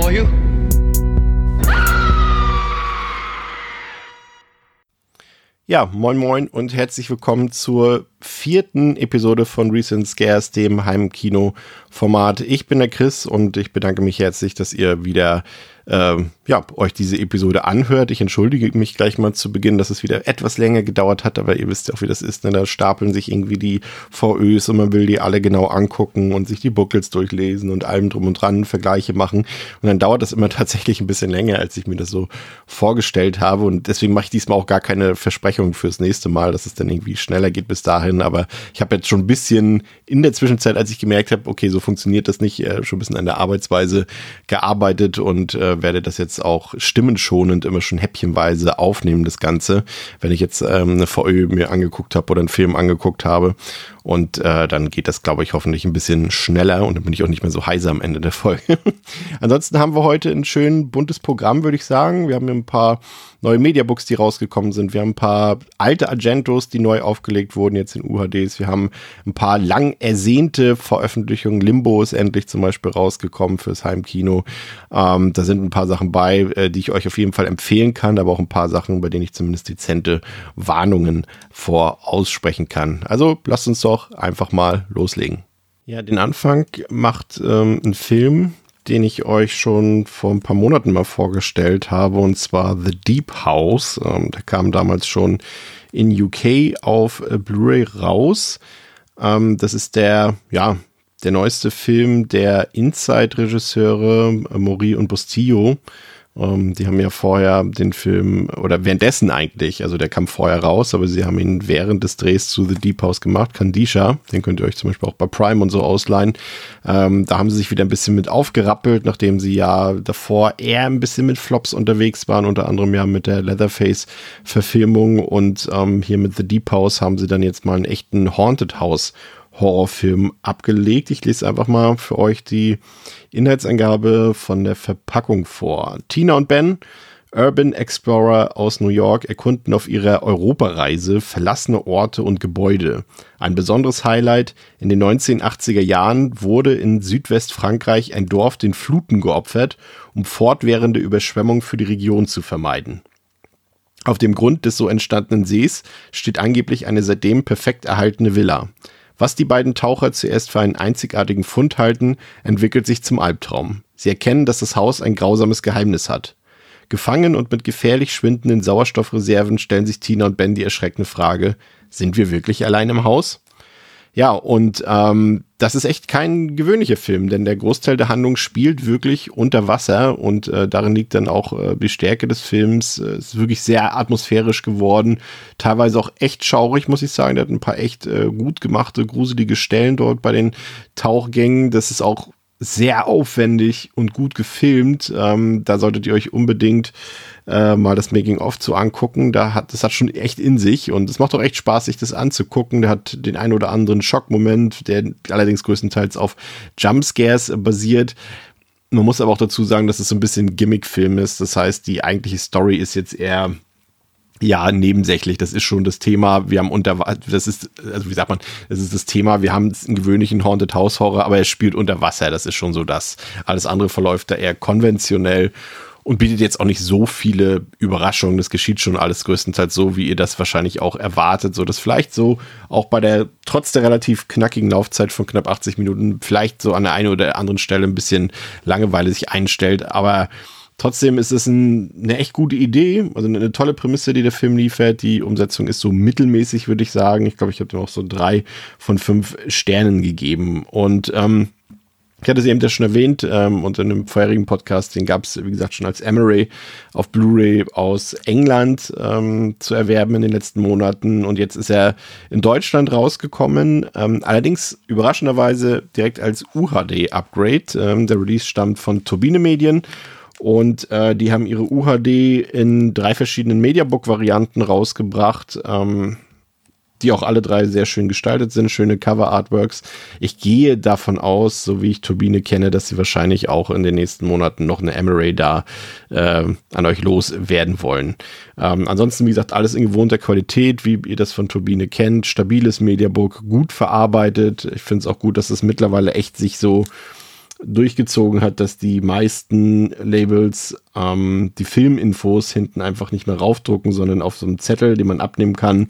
For you. Ja, moin moin und herzlich willkommen zur vierten Episode von Recent Scares, dem Heimkino-Format. Ich bin der Chris und ich bedanke mich herzlich, dass ihr wieder ähm, ja, euch diese Episode anhört. Ich entschuldige mich gleich mal zu Beginn, dass es wieder etwas länger gedauert hat, aber ihr wisst ja auch, wie das ist. Ne? Da stapeln sich irgendwie die VÖs und man will die alle genau angucken und sich die Buckels durchlesen und allem drum und dran Vergleiche machen. Und dann dauert das immer tatsächlich ein bisschen länger, als ich mir das so vorgestellt habe. Und deswegen mache ich diesmal auch gar keine Versprechung fürs nächste Mal, dass es dann irgendwie schneller geht bis dahin. Aber ich habe jetzt schon ein bisschen in der Zwischenzeit, als ich gemerkt habe, okay, so funktioniert das nicht, äh, schon ein bisschen an der Arbeitsweise gearbeitet und äh, werde das jetzt auch stimmenschonend immer schon häppchenweise aufnehmen, das Ganze, wenn ich jetzt ähm, eine VÖ mir angeguckt habe oder einen Film angeguckt habe. Und äh, dann geht das, glaube ich, hoffentlich ein bisschen schneller und dann bin ich auch nicht mehr so heiser am Ende der Folge. Ansonsten haben wir heute ein schön buntes Programm, würde ich sagen. Wir haben hier ein paar neue Mediabooks, die rausgekommen sind. Wir haben ein paar alte Agentos, die neu aufgelegt wurden, jetzt in UHDs. Wir haben ein paar lang ersehnte Veröffentlichungen. Limbo ist endlich zum Beispiel rausgekommen fürs Heimkino. Ähm, da sind ein paar Sachen bei, äh, die ich euch auf jeden Fall empfehlen kann, aber auch ein paar Sachen, bei denen ich zumindest dezente Warnungen vor aussprechen kann. Also lasst uns doch einfach mal loslegen. Ja, den Anfang macht ähm, ein Film, den ich euch schon vor ein paar Monaten mal vorgestellt habe, und zwar The Deep House. Ähm, der kam damals schon in UK auf äh, Blu-ray raus. Ähm, das ist der, ja, der neueste Film der Inside-Regisseure äh, Mori und Bustillo. Ähm, die haben ja vorher den Film, oder währenddessen eigentlich, also der kam vorher raus, aber sie haben ihn während des Drehs zu The Deep House gemacht, Kandisha, den könnt ihr euch zum Beispiel auch bei Prime und so ausleihen. Ähm, da haben sie sich wieder ein bisschen mit aufgerappelt, nachdem sie ja davor eher ein bisschen mit Flops unterwegs waren, unter anderem ja mit der Leatherface-Verfilmung und ähm, hier mit The Deep House haben sie dann jetzt mal einen echten Haunted House Horrorfilm abgelegt. Ich lese einfach mal für euch die Inhaltsangabe von der Verpackung vor. Tina und Ben, Urban Explorer aus New York, erkunden auf ihrer Europareise verlassene Orte und Gebäude. Ein besonderes Highlight, in den 1980er Jahren wurde in Südwestfrankreich ein Dorf den Fluten geopfert, um fortwährende Überschwemmung für die Region zu vermeiden. Auf dem Grund des so entstandenen Sees steht angeblich eine seitdem perfekt erhaltene Villa. Was die beiden Taucher zuerst für einen einzigartigen Fund halten, entwickelt sich zum Albtraum. Sie erkennen, dass das Haus ein grausames Geheimnis hat. Gefangen und mit gefährlich schwindenden Sauerstoffreserven stellen sich Tina und Ben die erschreckende Frage, sind wir wirklich allein im Haus? Ja, und ähm, das ist echt kein gewöhnlicher Film, denn der Großteil der Handlung spielt wirklich unter Wasser und äh, darin liegt dann auch äh, die Stärke des Films. Es ist wirklich sehr atmosphärisch geworden, teilweise auch echt schaurig, muss ich sagen. Der hat ein paar echt äh, gut gemachte, gruselige Stellen dort bei den Tauchgängen. Das ist auch sehr aufwendig und gut gefilmt. Ähm, da solltet ihr euch unbedingt äh, mal das Making-of zu angucken. Da hat, das hat schon echt in sich und es macht auch echt Spaß, sich das anzugucken. Der hat den ein oder anderen Schockmoment, der allerdings größtenteils auf Jumpscares basiert. Man muss aber auch dazu sagen, dass es so ein bisschen Gimmick-Film ist. Das heißt, die eigentliche Story ist jetzt eher ja, nebensächlich. Das ist schon das Thema. Wir haben unter, das ist, also wie sagt man, das ist das Thema. Wir haben einen gewöhnlichen Haunted House Horror, aber er spielt unter Wasser. Das ist schon so das. Alles andere verläuft da eher konventionell und bietet jetzt auch nicht so viele Überraschungen. Das geschieht schon alles größtenteils so, wie ihr das wahrscheinlich auch erwartet, so dass vielleicht so auch bei der, trotz der relativ knackigen Laufzeit von knapp 80 Minuten, vielleicht so an der einen oder anderen Stelle ein bisschen Langeweile sich einstellt, aber Trotzdem ist es ein, eine echt gute Idee, also eine, eine, tolle Prämisse, die der Film liefert. Die Umsetzung ist so mittelmäßig, würde ich sagen. Ich glaube, ich habe dem auch so drei von fünf Sternen gegeben. Und ähm, Ich hatte sie eben ja schon erwähnt ähm, und in einem vorherigen Podcast, den gab es, wie gesagt, schon als Emery auf Blu-ray aus England ähm, zu erwerben in den letzten Monaten und jetzt ist er in Deutschland rausgekommen, ähm, allerdings überraschenderweise direkt als UHD-Upgrade. Ähm, der Release stammt von Turbine Medien und äh, die haben ihre UHD in drei verschiedenen Mediabook-Varianten rausgebracht. Ähm, die auch alle drei sehr schön gestaltet sind, schöne Cover-Artworks. Ich gehe davon aus, so wie ich Turbine kenne, dass sie wahrscheinlich auch in den nächsten Monaten noch eine Emery da äh, an euch loswerden wollen. Ähm, ansonsten, wie gesagt, alles in gewohnter Qualität, wie ihr das von Turbine kennt. Stabiles Mediabook, gut verarbeitet. Ich finde es auch gut, dass es mittlerweile echt sich so durchgezogen hat, dass die meisten Labels ähm, die Filminfos hinten einfach nicht mehr raufdrucken, sondern auf so einem Zettel, den man abnehmen kann,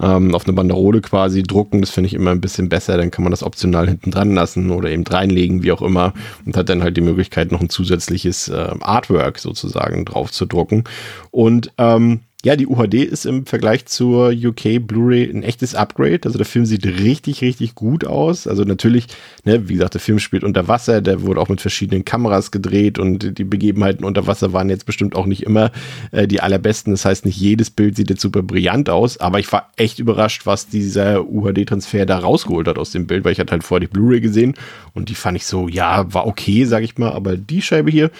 ähm, auf eine Banderole quasi drucken. Das finde ich immer ein bisschen besser. Dann kann man das optional hinten dran lassen oder eben reinlegen, wie auch immer, und hat dann halt die Möglichkeit, noch ein zusätzliches äh, Artwork sozusagen drauf zu drucken. Und ähm, ja, die UHD ist im Vergleich zur UK Blu-ray ein echtes Upgrade. Also der Film sieht richtig, richtig gut aus. Also natürlich, ne, wie gesagt, der Film spielt unter Wasser, der wurde auch mit verschiedenen Kameras gedreht und die Begebenheiten unter Wasser waren jetzt bestimmt auch nicht immer äh, die allerbesten. Das heißt, nicht jedes Bild sieht jetzt super brillant aus, aber ich war echt überrascht, was dieser UHD-Transfer da rausgeholt hat aus dem Bild, weil ich hatte halt vorher die Blu-ray gesehen und die fand ich so, ja, war okay, sag ich mal, aber die Scheibe hier,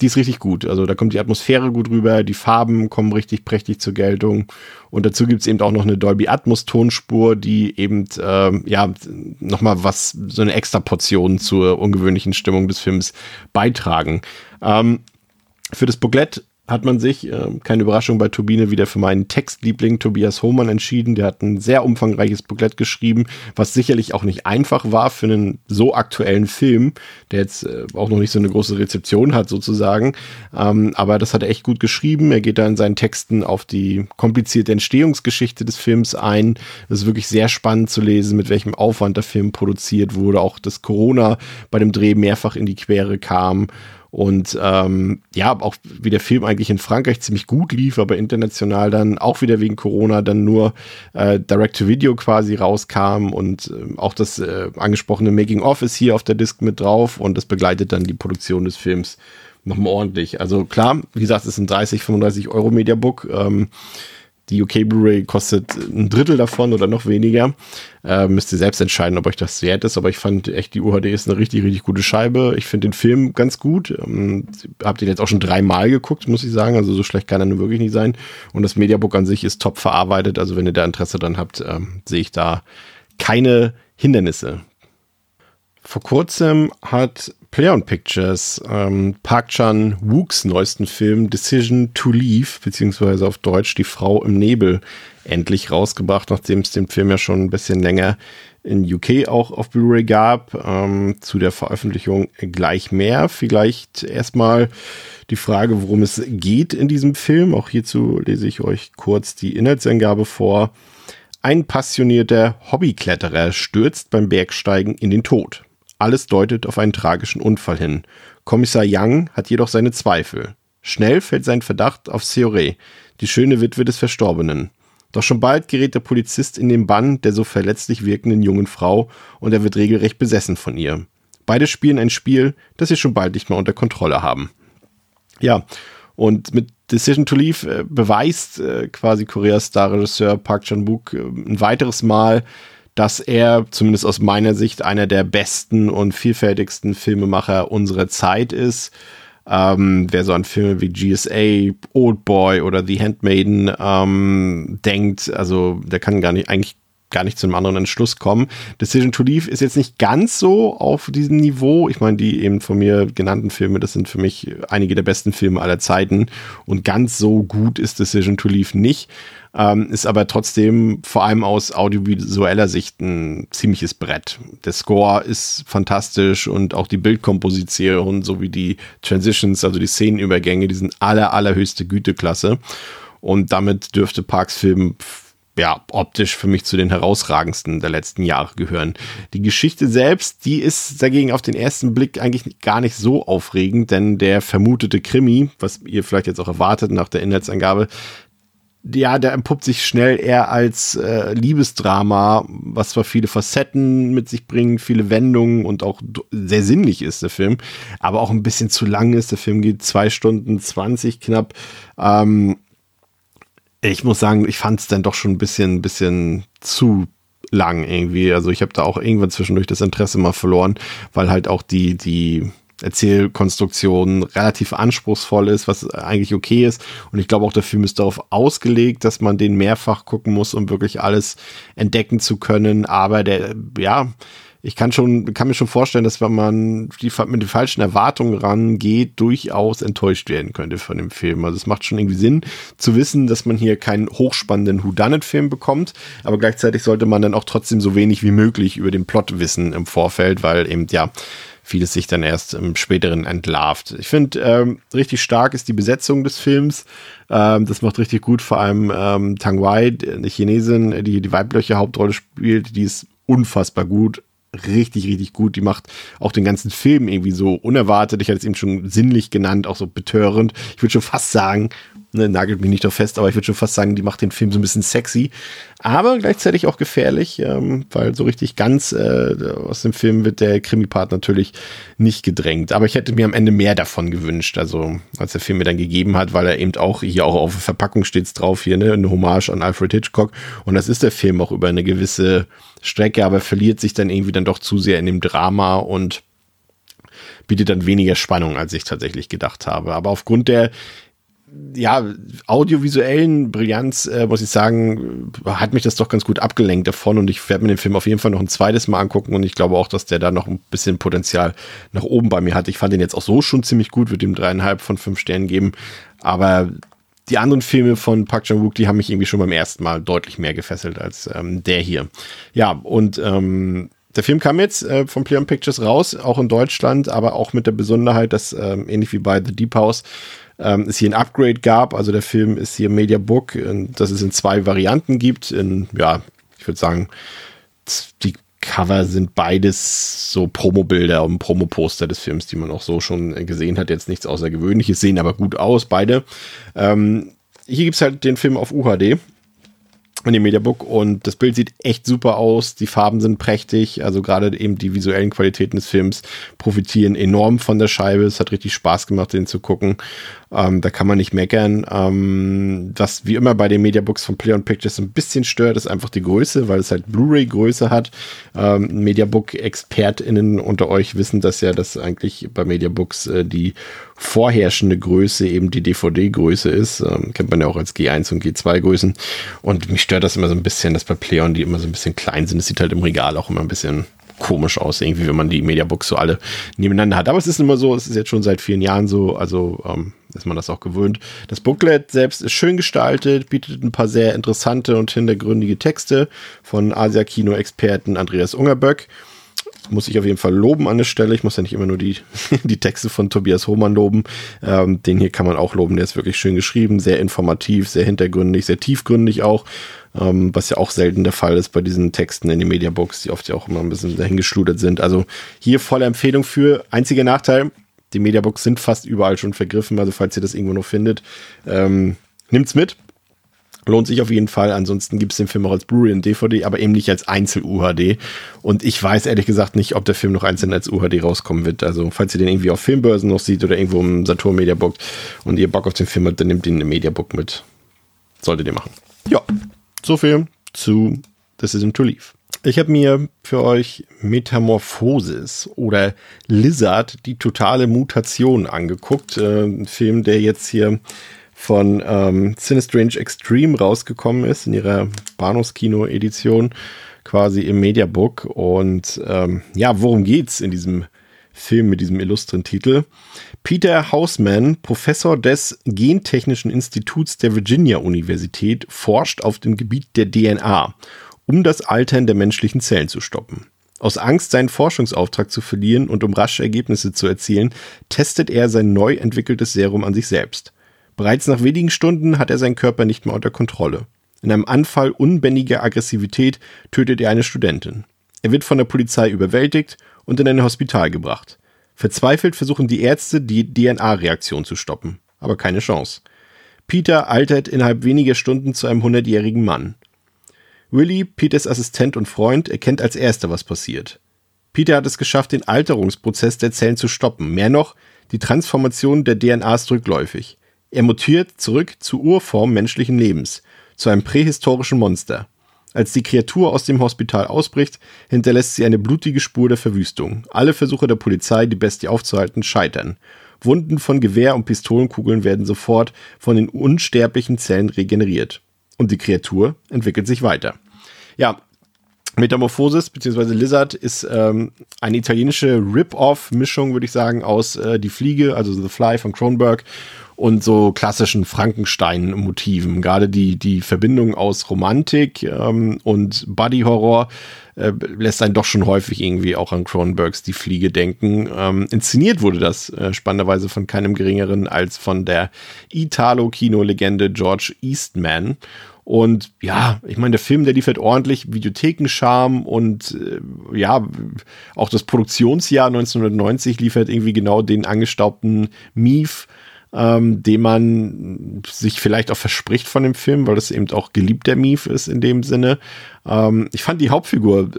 die ist richtig gut. Also da kommt die Atmosphäre gut rüber, die Farben kommen richtig prächtig zur Geltung. Und dazu gibt's eben auch noch eine Dolby Atmos Tonspur, die eben ähm, ja nochmal was, so eine extra Portion zur ungewöhnlichen Stimmung des Films beitragen. Ähm, für das Booklet hat man sich, äh, keine Überraschung bei Turbine, wieder für meinen Textliebling Tobias Hohmann entschieden. Der hat ein sehr umfangreiches Booklet geschrieben, was sicherlich auch nicht einfach war für einen so aktuellen Film, der jetzt äh, auch noch nicht so eine große Rezeption hat sozusagen. Ähm, aber das hat er echt gut geschrieben. Er geht da in seinen Texten auf die komplizierte Entstehungsgeschichte des Films ein. Es ist wirklich sehr spannend zu lesen, mit welchem Aufwand der Film produziert wurde. Auch dass Corona bei dem Dreh mehrfach in die Quere kam. Und ähm, ja, auch wie der Film eigentlich in Frankreich ziemlich gut lief, aber international dann auch wieder wegen Corona dann nur äh, Direct-to-Video quasi rauskam und äh, auch das äh, angesprochene Making-of ist hier auf der Disc mit drauf und das begleitet dann die Produktion des Films nochmal ordentlich. Also klar, wie gesagt, es ist ein 30, 35 Euro Mediabook. Ähm, die UK Blu-ray kostet ein Drittel davon oder noch weniger. Äh, müsst ihr selbst entscheiden, ob euch das wert ist. Aber ich fand echt, die UHD ist eine richtig, richtig gute Scheibe. Ich finde den Film ganz gut. Ähm, hab den jetzt auch schon dreimal geguckt, muss ich sagen. Also so schlecht kann er nur wirklich nicht sein. Und das Mediabook an sich ist top verarbeitet. Also wenn ihr da Interesse dran habt, ähm, sehe ich da keine Hindernisse. Vor kurzem hat Playon Pictures ähm, Park Chan-wooks neuesten Film Decision to Leave, beziehungsweise auf Deutsch Die Frau im Nebel, endlich rausgebracht, nachdem es den Film ja schon ein bisschen länger in UK auch auf Blu-ray gab. Ähm, zu der Veröffentlichung gleich mehr. Vielleicht erstmal die Frage, worum es geht in diesem Film. Auch hierzu lese ich euch kurz die Inhaltsangabe vor. Ein passionierter Hobbykletterer stürzt beim Bergsteigen in den Tod. Alles deutet auf einen tragischen Unfall hin. Kommissar Young hat jedoch seine Zweifel. Schnell fällt sein Verdacht auf Seore, die schöne Witwe des Verstorbenen. Doch schon bald gerät der Polizist in den Bann der so verletzlich wirkenden jungen Frau und er wird regelrecht besessen von ihr. Beide spielen ein Spiel, das sie schon bald nicht mehr unter Kontrolle haben. Ja, und mit Decision to Leave äh, beweist äh, quasi Koreas Star-Regisseur Park Chan-wook äh, ein weiteres Mal, dass er zumindest aus meiner Sicht einer der besten und vielfältigsten Filmemacher unserer Zeit ist. Ähm, wer so an Filme wie GSA, Old Boy oder The Handmaiden ähm, denkt, also der kann gar nicht eigentlich gar nicht zu einem anderen Entschluss kommen. Decision to Leave ist jetzt nicht ganz so auf diesem Niveau. Ich meine, die eben von mir genannten Filme, das sind für mich einige der besten Filme aller Zeiten. Und ganz so gut ist Decision to Leave nicht. Ähm, ist aber trotzdem vor allem aus audiovisueller Sicht ein ziemliches Brett. Der Score ist fantastisch und auch die Bildkomposition sowie die Transitions, also die Szenenübergänge, die sind aller, allerhöchste Güteklasse. Und damit dürfte Parks Film ja, optisch für mich zu den herausragendsten der letzten Jahre gehören. Die Geschichte selbst, die ist dagegen auf den ersten Blick eigentlich gar nicht so aufregend, denn der vermutete Krimi, was ihr vielleicht jetzt auch erwartet nach der Inhaltsangabe, ja, der entpuppt sich schnell eher als äh, Liebesdrama, was zwar viele Facetten mit sich bringt, viele Wendungen und auch sehr sinnlich ist, der Film, aber auch ein bisschen zu lang ist. Der Film geht zwei Stunden zwanzig knapp. Ähm, ich muss sagen, ich fand es dann doch schon ein bisschen, bisschen zu lang irgendwie. Also ich habe da auch irgendwann zwischendurch das Interesse mal verloren, weil halt auch die, die Erzählkonstruktion relativ anspruchsvoll ist, was eigentlich okay ist. Und ich glaube auch, der Film ist darauf ausgelegt, dass man den mehrfach gucken muss, um wirklich alles entdecken zu können. Aber der, ja, ich kann schon, kann mir schon vorstellen, dass wenn man die, mit den falschen Erwartungen rangeht, durchaus enttäuscht werden könnte von dem Film. Also es macht schon irgendwie Sinn zu wissen, dass man hier keinen hochspannenden Whodunit-Film bekommt, aber gleichzeitig sollte man dann auch trotzdem so wenig wie möglich über den Plot wissen im Vorfeld, weil eben, ja, vieles sich dann erst im späteren entlarvt. Ich finde, ähm, richtig stark ist die Besetzung des Films. Ähm, das macht richtig gut, vor allem ähm, Tang Wai, eine Chinesin, die die weibliche Hauptrolle spielt, die ist unfassbar gut richtig, richtig gut. Die macht auch den ganzen Film irgendwie so unerwartet. Ich hatte es eben schon sinnlich genannt, auch so betörend. Ich würde schon fast sagen, ne, nagelt mich nicht doch fest, aber ich würde schon fast sagen, die macht den Film so ein bisschen sexy, aber gleichzeitig auch gefährlich, ähm, weil so richtig ganz äh, aus dem Film wird der Krimi-Part natürlich nicht gedrängt. Aber ich hätte mir am Ende mehr davon gewünscht, also als der Film mir dann gegeben hat, weil er eben auch hier auch auf der Verpackung steht drauf hier, ne, eine Hommage an Alfred Hitchcock und das ist der Film auch über eine gewisse Strecke, aber verliert sich dann irgendwie dann doch zu sehr in dem Drama und bietet dann weniger Spannung, als ich tatsächlich gedacht habe. Aber aufgrund der ja, audiovisuellen Brillanz, äh, muss ich sagen, hat mich das doch ganz gut abgelenkt davon und ich werde mir den Film auf jeden Fall noch ein zweites Mal angucken und ich glaube auch, dass der da noch ein bisschen Potenzial nach oben bei mir hat. Ich fand den jetzt auch so schon ziemlich gut, würde ihm dreieinhalb von fünf Sternen geben, aber die anderen Filme von Park Chan-wook, die haben mich irgendwie schon beim ersten Mal deutlich mehr gefesselt als ähm, der hier. Ja, und ähm, der Film kam jetzt äh, von Play Pictures raus, auch in Deutschland, aber auch mit der Besonderheit, dass ähm, ähnlich wie bei The Deep House ähm, es hier ein Upgrade gab. Also der Film ist hier Media Book, dass es in zwei Varianten gibt. In, ja, ich würde sagen, die Cover sind beides so Promo-Bilder und Promo-Poster des Films, die man auch so schon gesehen hat. Jetzt nichts Außergewöhnliches, sehen aber gut aus, beide. Ähm, hier gibt es halt den Film auf UHD in dem Mediabook und das Bild sieht echt super aus. Die Farben sind prächtig, also gerade eben die visuellen Qualitäten des Films profitieren enorm von der Scheibe. Es hat richtig Spaß gemacht, den zu gucken. Ähm, da kann man nicht meckern. Ähm, was wie immer bei den Mediabooks von Play on Pictures ein bisschen stört, ist einfach die Größe, weil es halt Blu-ray-Größe hat. Ähm, Mediabook-ExpertInnen unter euch wissen das ja, dass eigentlich bei Mediabooks äh, die vorherrschende Größe eben die DVD-Größe ist. Ähm, kennt man ja auch als G1 und G2-Größen. Und mich stört das immer so ein bisschen, dass bei Play on die immer so ein bisschen klein sind. Es sieht halt im Regal auch immer ein bisschen komisch aus, irgendwie, wenn man die Mediabooks so alle nebeneinander hat. Aber es ist immer so, es ist jetzt schon seit vielen Jahren so, also ähm, ist man das auch gewöhnt. Das Booklet selbst ist schön gestaltet, bietet ein paar sehr interessante und hintergründige Texte von Asia-Kino-Experten Andreas Ungerböck. Muss ich auf jeden Fall loben an der Stelle. Ich muss ja nicht immer nur die, die Texte von Tobias Hohmann loben. Ähm, den hier kann man auch loben. Der ist wirklich schön geschrieben, sehr informativ, sehr hintergründig, sehr tiefgründig auch ähm, was ja auch selten der Fall ist bei diesen Texten in den Mediabooks, die oft ja auch immer ein bisschen dahingeschludert sind. Also hier volle Empfehlung für. Einziger Nachteil, die Mediabooks sind fast überall schon vergriffen, also falls ihr das irgendwo noch findet, ähm, nimmt's mit. Lohnt sich auf jeden Fall. Ansonsten gibt es den Film auch als Blu-ray und DVD, aber eben nicht als Einzel-UHD. Und ich weiß ehrlich gesagt nicht, ob der Film noch einzeln als UHD rauskommen wird. Also, falls ihr den irgendwie auf Filmbörsen noch seht oder irgendwo im Saturn Mediabook und ihr Bock auf den Film habt, dann nehmt ihn im Mediabook mit. Solltet ihr machen. Ja, so viel zu Decision to Leave. Ich habe mir für euch Metamorphosis oder Lizard, die totale Mutation angeguckt. Äh, ein Film, der jetzt hier von ähm, Cinestrange Extreme rausgekommen ist in ihrer Bahnhofskino-Edition, quasi im Mediabook. Und ähm, ja, worum geht's in diesem Film mit diesem illustren Titel? Peter Hausman, Professor des Gentechnischen Instituts der Virginia Universität, forscht auf dem Gebiet der DNA, um das Altern der menschlichen Zellen zu stoppen. Aus Angst, seinen Forschungsauftrag zu verlieren und um rasche Ergebnisse zu erzielen, testet er sein neu entwickeltes Serum an sich selbst. Bereits nach wenigen Stunden hat er seinen Körper nicht mehr unter Kontrolle. In einem Anfall unbändiger Aggressivität tötet er eine Studentin. Er wird von der Polizei überwältigt und in ein Hospital gebracht. Verzweifelt versuchen die Ärzte, die DNA-Reaktion zu stoppen, aber keine Chance. Peter altert innerhalb weniger Stunden zu einem hundertjährigen Mann. Willy, Peters Assistent und Freund, erkennt als erster, was passiert. Peter hat es geschafft, den Alterungsprozess der Zellen zu stoppen. Mehr noch, die Transformation der DNA ist rückläufig. Er mutiert zurück zur Urform menschlichen Lebens, zu einem prähistorischen Monster. Als die Kreatur aus dem Hospital ausbricht, hinterlässt sie eine blutige Spur der Verwüstung. Alle Versuche der Polizei, die Bestie aufzuhalten, scheitern. Wunden von Gewehr- und Pistolenkugeln werden sofort von den unsterblichen Zellen regeneriert. Und die Kreatur entwickelt sich weiter. Ja, Metamorphosis bzw. Lizard ist ähm, eine italienische Rip-Off-Mischung, würde ich sagen, aus äh, Die Fliege, also The Fly von Kronberg und so klassischen Frankenstein-Motiven. Gerade die, die Verbindung aus Romantik ähm, und Buddy-Horror äh, lässt einen doch schon häufig irgendwie auch an Cronenbergs Die Fliege denken. Ähm, inszeniert wurde das äh, spannenderweise von keinem geringeren als von der Italo-Kino-Legende George Eastman. Und ja, ich meine, der Film, der liefert ordentlich Videothekenscharme und äh, ja, auch das Produktionsjahr 1990 liefert irgendwie genau den angestaubten Mief, ähm, den man sich vielleicht auch verspricht von dem Film, weil es eben auch geliebter Mief ist in dem Sinne. Ähm, ich fand die Hauptfigur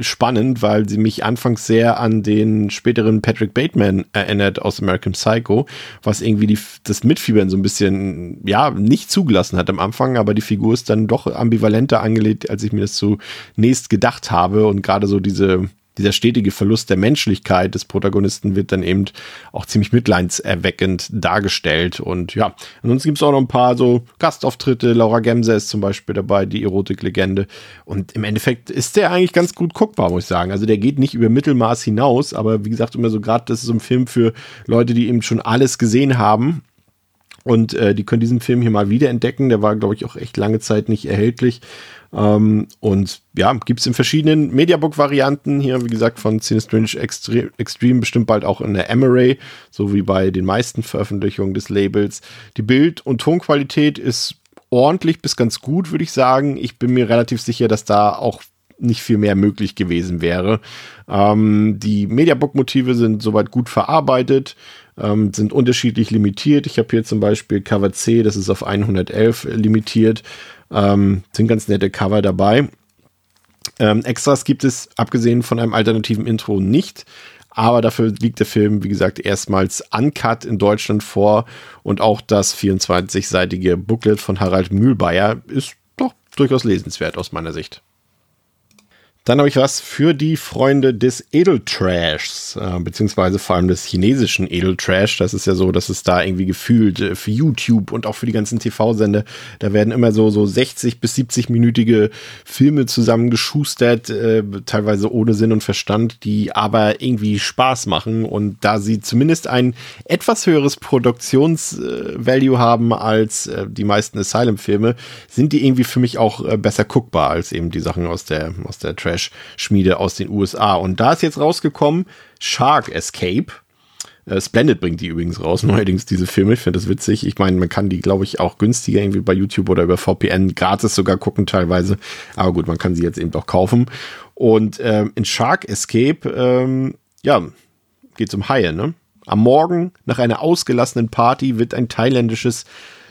spannend, weil sie mich anfangs sehr an den späteren Patrick Bateman erinnert aus American Psycho, was irgendwie die, das Mitfiebern so ein bisschen, ja, nicht zugelassen hat am Anfang, aber die Figur ist dann doch ambivalenter angelegt, als ich mir das zunächst gedacht habe. Und gerade so diese, dieser stetige Verlust der Menschlichkeit des Protagonisten wird dann eben auch ziemlich mitleidserweckend dargestellt. Und ja, ansonsten gibt es auch noch ein paar so Gastauftritte. Laura Gemse ist zum Beispiel dabei, die Erotiklegende. Und im Endeffekt ist der eigentlich ganz gut guckbar, muss ich sagen. Also der geht nicht über Mittelmaß hinaus, aber wie gesagt, immer so gerade, das ist so ein Film für Leute, die eben schon alles gesehen haben. Und äh, die können diesen Film hier mal wiederentdecken. Der war, glaube ich, auch echt lange Zeit nicht erhältlich. Ähm, und ja, gibt es in verschiedenen Mediabook-Varianten hier, wie gesagt, von Cinestrange Extre Extreme bestimmt bald auch in der Emery, so wie bei den meisten Veröffentlichungen des Labels. Die Bild- und Tonqualität ist ordentlich bis ganz gut, würde ich sagen. Ich bin mir relativ sicher, dass da auch nicht viel mehr möglich gewesen wäre. Ähm, die Mediabook-Motive sind soweit gut verarbeitet, ähm, sind unterschiedlich limitiert. Ich habe hier zum Beispiel Cover C, das ist auf 111 limitiert. Ähm, sind ganz nette Cover dabei. Ähm, Extras gibt es, abgesehen von einem alternativen Intro, nicht. Aber dafür liegt der Film, wie gesagt, erstmals uncut in Deutschland vor. Und auch das 24-seitige Booklet von Harald Mühlbayer ist doch durchaus lesenswert aus meiner Sicht. Dann habe ich was für die Freunde des Edeltrashs, äh, beziehungsweise vor allem des chinesischen Edeltrash. Das ist ja so, dass es da irgendwie gefühlt äh, für YouTube und auch für die ganzen TV-Sender, da werden immer so, so 60 bis 70-minütige Filme zusammengeschustert, äh, teilweise ohne Sinn und Verstand, die aber irgendwie Spaß machen. Und da sie zumindest ein etwas höheres Produktionsvalue haben als äh, die meisten Asylum-Filme, sind die irgendwie für mich auch äh, besser guckbar als eben die Sachen aus der, aus der Trash Trash-Schmiede aus den USA. Und da ist jetzt rausgekommen Shark Escape. Äh, Splendid bringt die übrigens raus, neuerdings diese Filme. Ich finde das witzig. Ich meine, man kann die, glaube ich, auch günstiger irgendwie bei YouTube oder über VPN gratis sogar gucken teilweise. Aber gut, man kann sie jetzt eben auch kaufen. Und ähm, in Shark Escape, ähm, ja, geht es um Haie, ne? Am Morgen nach einer ausgelassenen Party wird ein thailändisches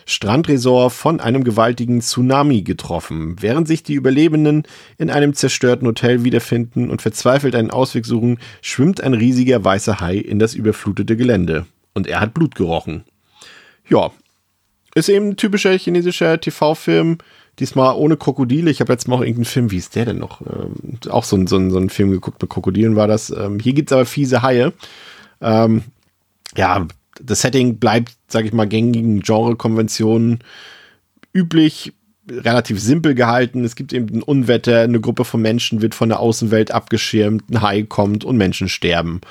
Strandresort von einem gewaltigen Tsunami getroffen. Während sich die Überlebenden in einem zerstörten Hotel wiederfinden und verzweifelt einen Ausweg suchen, schwimmt ein riesiger weißer Hai in das überflutete Gelände. Und er hat Blut gerochen. Ja, ist eben ein typischer chinesischer TV-Film. Diesmal ohne Krokodile. Ich habe jetzt mal auch irgendeinen Film, wie ist der denn noch? Ähm, auch so ein, so, so ein Film geguckt mit Krokodilen war das. Ähm, hier gibt's aber fiese Haie. Ähm, ja, das Setting bleibt, sage ich mal, gängigen Genre-Konventionen üblich, relativ simpel gehalten. Es gibt eben ein Unwetter, eine Gruppe von Menschen wird von der Außenwelt abgeschirmt, ein Hai kommt und Menschen sterben.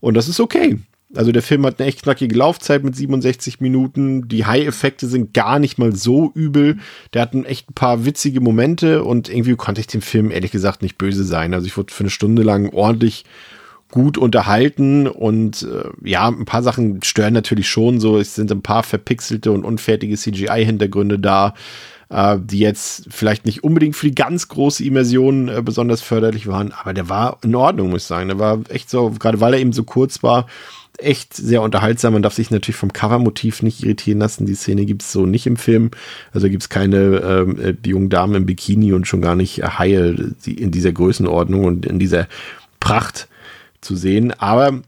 Und das ist okay. Also der Film hat eine echt knackige Laufzeit mit 67 Minuten. Die High-Effekte sind gar nicht mal so übel. Der hat echt ein paar witzige Momente und irgendwie konnte ich dem Film ehrlich gesagt nicht böse sein. Also ich wurde für eine Stunde lang ordentlich gut unterhalten und äh, ja, ein paar Sachen stören natürlich schon so. Es sind ein paar verpixelte und unfertige CGI-Hintergründe da, äh, die jetzt vielleicht nicht unbedingt für die ganz große Immersion äh, besonders förderlich waren, aber der war in Ordnung, muss ich sagen. Der war echt so, gerade weil er eben so kurz war, echt sehr unterhaltsam. Man darf sich natürlich vom Covermotiv nicht irritieren lassen. Die Szene gibt es so nicht im Film. Also gibt es keine ähm, äh, jungen Damen im Bikini und schon gar nicht Haie in dieser Größenordnung und in dieser Pracht zu sehen. Aber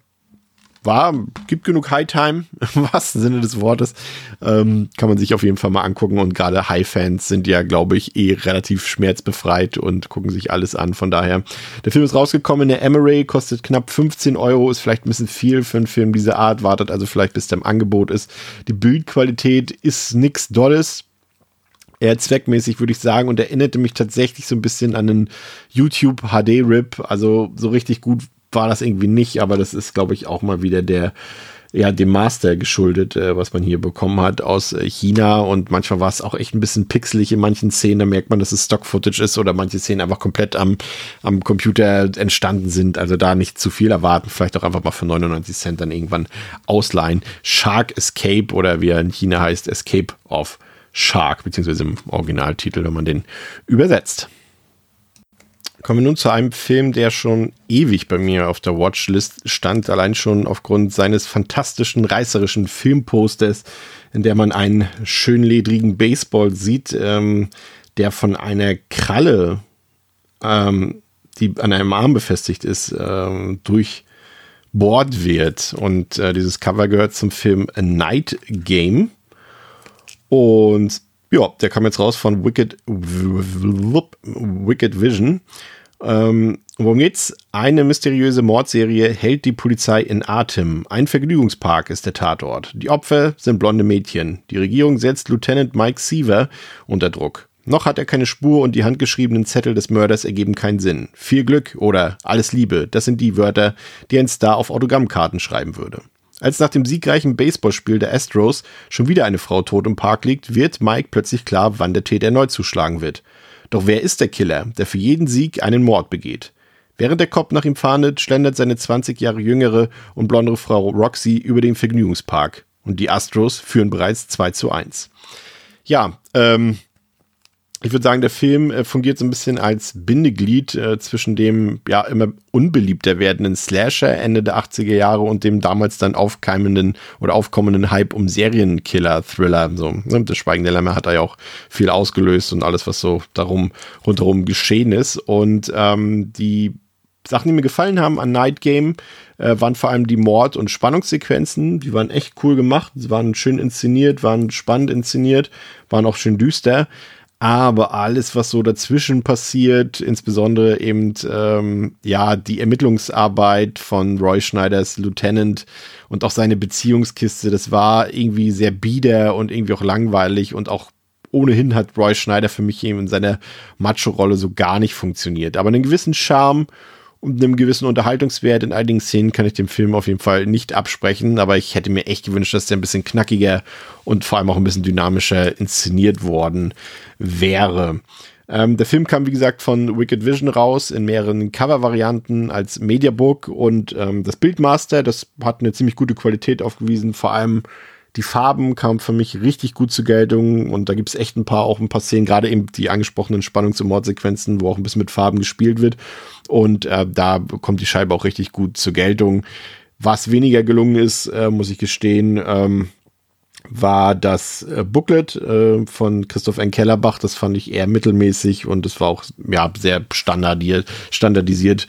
war, gibt genug High-Time, im wahrsten Sinne des Wortes. Ähm, kann man sich auf jeden Fall mal angucken. Und gerade High-Fans sind ja, glaube ich, eh relativ schmerzbefreit und gucken sich alles an. Von daher, der Film ist rausgekommen in der Emery, kostet knapp 15 Euro, ist vielleicht ein bisschen viel für einen Film dieser Art, wartet also vielleicht bis der im Angebot ist. Die Bildqualität ist nix Dolles, eher zweckmäßig, würde ich sagen, und erinnerte mich tatsächlich so ein bisschen an einen YouTube HD-Rip. Also so richtig gut war das irgendwie nicht, aber das ist, glaube ich, auch mal wieder der, ja, dem Master geschuldet, äh, was man hier bekommen hat aus äh, China und manchmal war es auch echt ein bisschen pixelig in manchen Szenen, da merkt man, dass es Stock-Footage ist oder manche Szenen einfach komplett am, am Computer entstanden sind, also da nicht zu viel erwarten, vielleicht auch einfach mal für 99 Cent dann irgendwann ausleihen. Shark Escape oder wie er in China heißt, Escape of Shark, beziehungsweise im Originaltitel, wenn man den übersetzt. Kommen wir nun zu einem Film, der schon ewig bei mir auf der Watchlist stand, allein schon aufgrund seines fantastischen, reißerischen Filmposters, in der man einen schönledrigen Baseball sieht, ähm, der von einer Kralle, ähm, die an einem Arm befestigt ist, ähm, durchbohrt wird. Und äh, dieses Cover gehört zum Film A Night Game. Und ja, der kam jetzt raus von Wicked, Wicked Vision. Ähm, worum geht's? Eine mysteriöse Mordserie hält die Polizei in Atem. Ein Vergnügungspark ist der Tatort. Die Opfer sind blonde Mädchen. Die Regierung setzt Lieutenant Mike Seaver unter Druck. Noch hat er keine Spur und die handgeschriebenen Zettel des Mörders ergeben keinen Sinn. Viel Glück oder alles Liebe, das sind die Wörter, die ein Star auf Autogrammkarten schreiben würde. Als nach dem siegreichen Baseballspiel der Astros schon wieder eine Frau tot im Park liegt, wird Mike plötzlich klar, wann der Täter erneut zuschlagen wird. Doch wer ist der Killer, der für jeden Sieg einen Mord begeht? Während der Kopf nach ihm fahndet, schlendert seine 20 Jahre jüngere und blondere Frau Roxy über den Vergnügungspark. Und die Astros führen bereits 2 zu 1. Ja, ähm, ich würde sagen, der Film äh, fungiert so ein bisschen als Bindeglied äh, zwischen dem ja immer unbeliebter werdenden Slasher Ende der 80er Jahre und dem damals dann aufkeimenden oder aufkommenden Hype um Serienkiller-Thriller. So, ne? Das Schweigen der Lämmer hat da ja auch viel ausgelöst und alles, was so darum rundherum geschehen ist. Und ähm, die Sachen, die mir gefallen haben an Night Game, äh, waren vor allem die Mord- und Spannungssequenzen. Die waren echt cool gemacht. Sie waren schön inszeniert, waren spannend inszeniert, waren auch schön düster. Aber alles, was so dazwischen passiert, insbesondere eben ähm, ja die Ermittlungsarbeit von Roy Schneiders Lieutenant und auch seine Beziehungskiste, das war irgendwie sehr bieder und irgendwie auch langweilig und auch ohnehin hat Roy Schneider für mich eben in seiner Macho-Rolle so gar nicht funktioniert. Aber einen gewissen Charme und einem gewissen Unterhaltungswert in einigen Szenen kann ich dem Film auf jeden Fall nicht absprechen, aber ich hätte mir echt gewünscht, dass der ein bisschen knackiger und vor allem auch ein bisschen dynamischer inszeniert worden wäre. Ähm, der Film kam, wie gesagt, von Wicked Vision raus in mehreren Cover-Varianten als Mediabook und ähm, das Bildmaster, das hat eine ziemlich gute Qualität aufgewiesen, vor allem die Farben kamen für mich richtig gut zur Geltung und da gibt es echt ein paar, auch ein paar Szenen, gerade eben die angesprochenen Spannungs- und Mordsequenzen, wo auch ein bisschen mit Farben gespielt wird. Und äh, da kommt die Scheibe auch richtig gut zur Geltung. Was weniger gelungen ist, äh, muss ich gestehen, ähm, war das äh, Booklet äh, von Christoph N. Kellerbach. Das fand ich eher mittelmäßig und es war auch ja, sehr standardiert, standardisiert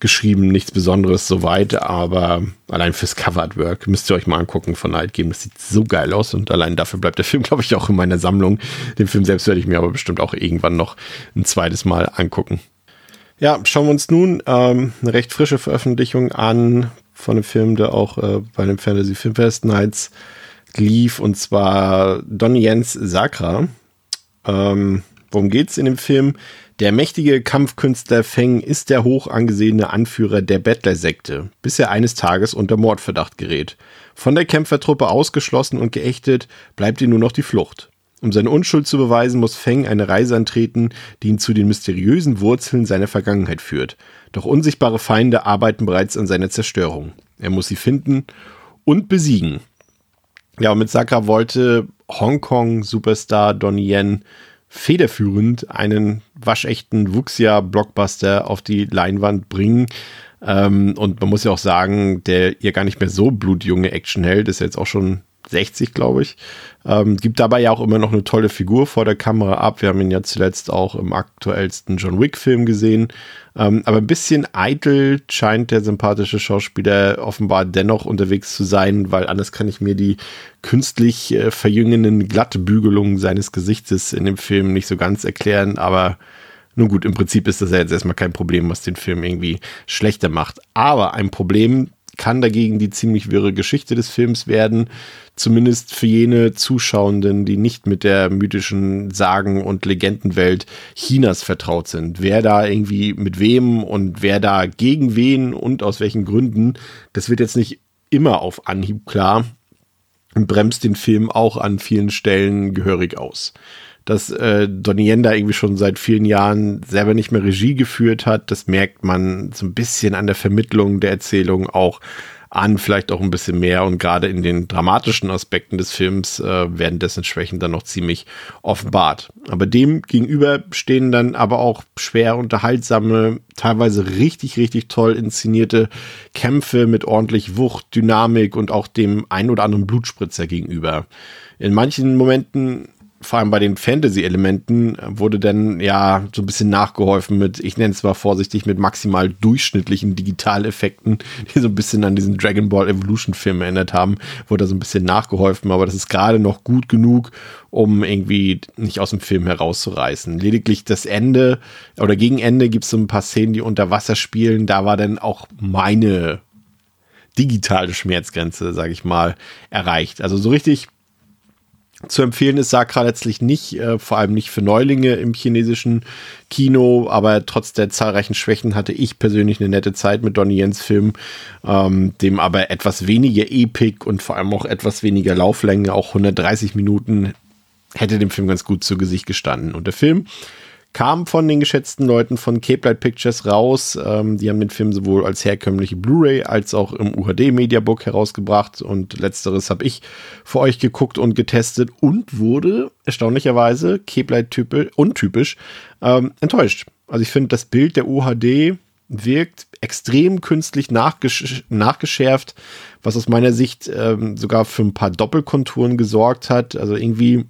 geschrieben, nichts Besonderes soweit, aber allein fürs Cover-Artwork müsst ihr euch mal angucken von Night Game. Das sieht so geil aus und allein dafür bleibt der Film, glaube ich, auch in meiner Sammlung. Den Film selbst werde ich mir aber bestimmt auch irgendwann noch ein zweites Mal angucken. Ja, schauen wir uns nun ähm, eine recht frische Veröffentlichung an von einem Film, der auch äh, bei dem Fantasy Filmfest Nights lief, und zwar Don Jens Sakra. Ähm, worum geht's in dem Film? Der mächtige Kampfkünstler Feng ist der hoch angesehene Anführer der Bettlersekte, bis er eines Tages unter Mordverdacht gerät. Von der Kämpfertruppe ausgeschlossen und geächtet, bleibt ihm nur noch die Flucht. Um seine Unschuld zu beweisen, muss Feng eine Reise antreten, die ihn zu den mysteriösen Wurzeln seiner Vergangenheit führt. Doch unsichtbare Feinde arbeiten bereits an seiner Zerstörung. Er muss sie finden und besiegen. Ja, und mit Sakra wollte Hongkong-Superstar Donnie Yen federführend einen waschechten Wuxia-Blockbuster auf die Leinwand bringen. Ähm, und man muss ja auch sagen, der ihr gar nicht mehr so blutjunge Actionheld ist jetzt auch schon 60, glaube ich. Ähm, gibt dabei ja auch immer noch eine tolle Figur vor der Kamera ab. Wir haben ihn ja zuletzt auch im aktuellsten John Wick-Film gesehen. Ähm, aber ein bisschen eitel scheint der sympathische Schauspieler offenbar dennoch unterwegs zu sein, weil anders kann ich mir die künstlich äh, verjüngenden Glattbügelungen seines Gesichtes in dem Film nicht so ganz erklären. Aber nun gut, im Prinzip ist das ja jetzt erstmal kein Problem, was den Film irgendwie schlechter macht. Aber ein Problem kann dagegen die ziemlich wirre Geschichte des Films werden. Zumindest für jene Zuschauenden, die nicht mit der mythischen Sagen- und Legendenwelt Chinas vertraut sind. Wer da irgendwie mit wem und wer da gegen wen und aus welchen Gründen, das wird jetzt nicht immer auf Anhieb klar und bremst den Film auch an vielen Stellen gehörig aus dass äh, Donnie Yen da irgendwie schon seit vielen Jahren selber nicht mehr Regie geführt hat. Das merkt man so ein bisschen an der Vermittlung der Erzählung auch an, vielleicht auch ein bisschen mehr und gerade in den dramatischen Aspekten des Films äh, werden dessen Schwächen dann noch ziemlich offenbart. Aber dem gegenüber stehen dann aber auch schwer unterhaltsame, teilweise richtig, richtig toll inszenierte Kämpfe mit ordentlich Wucht, Dynamik und auch dem ein oder anderen Blutspritzer gegenüber. In manchen Momenten vor allem bei den Fantasy-Elementen wurde dann ja so ein bisschen nachgeholfen mit, ich nenne es zwar vorsichtig, mit maximal durchschnittlichen Digitaleffekten, die so ein bisschen an diesen Dragon Ball Evolution-Film erinnert haben, wurde da so ein bisschen nachgeholfen, aber das ist gerade noch gut genug, um irgendwie nicht aus dem Film herauszureißen. Lediglich das Ende oder gegen Ende gibt es so ein paar Szenen, die unter Wasser spielen, da war dann auch meine digitale Schmerzgrenze, sage ich mal, erreicht. Also so richtig zu empfehlen ist Sakra letztlich nicht, äh, vor allem nicht für Neulinge im chinesischen Kino, aber trotz der zahlreichen Schwächen hatte ich persönlich eine nette Zeit mit Donnie Jens Film, ähm, dem aber etwas weniger Epik und vor allem auch etwas weniger Lauflänge, auch 130 Minuten, hätte dem Film ganz gut zu Gesicht gestanden. Und der Film kam von den geschätzten Leuten von Cape Light Pictures raus. Ähm, die haben den Film sowohl als herkömmliche Blu-ray als auch im UHD Mediabook herausgebracht und letzteres habe ich für euch geguckt und getestet und wurde erstaunlicherweise Cape Light untypisch ähm, enttäuscht. Also ich finde, das Bild der UHD wirkt extrem künstlich nachgesch nachgeschärft, was aus meiner Sicht ähm, sogar für ein paar Doppelkonturen gesorgt hat. Also irgendwie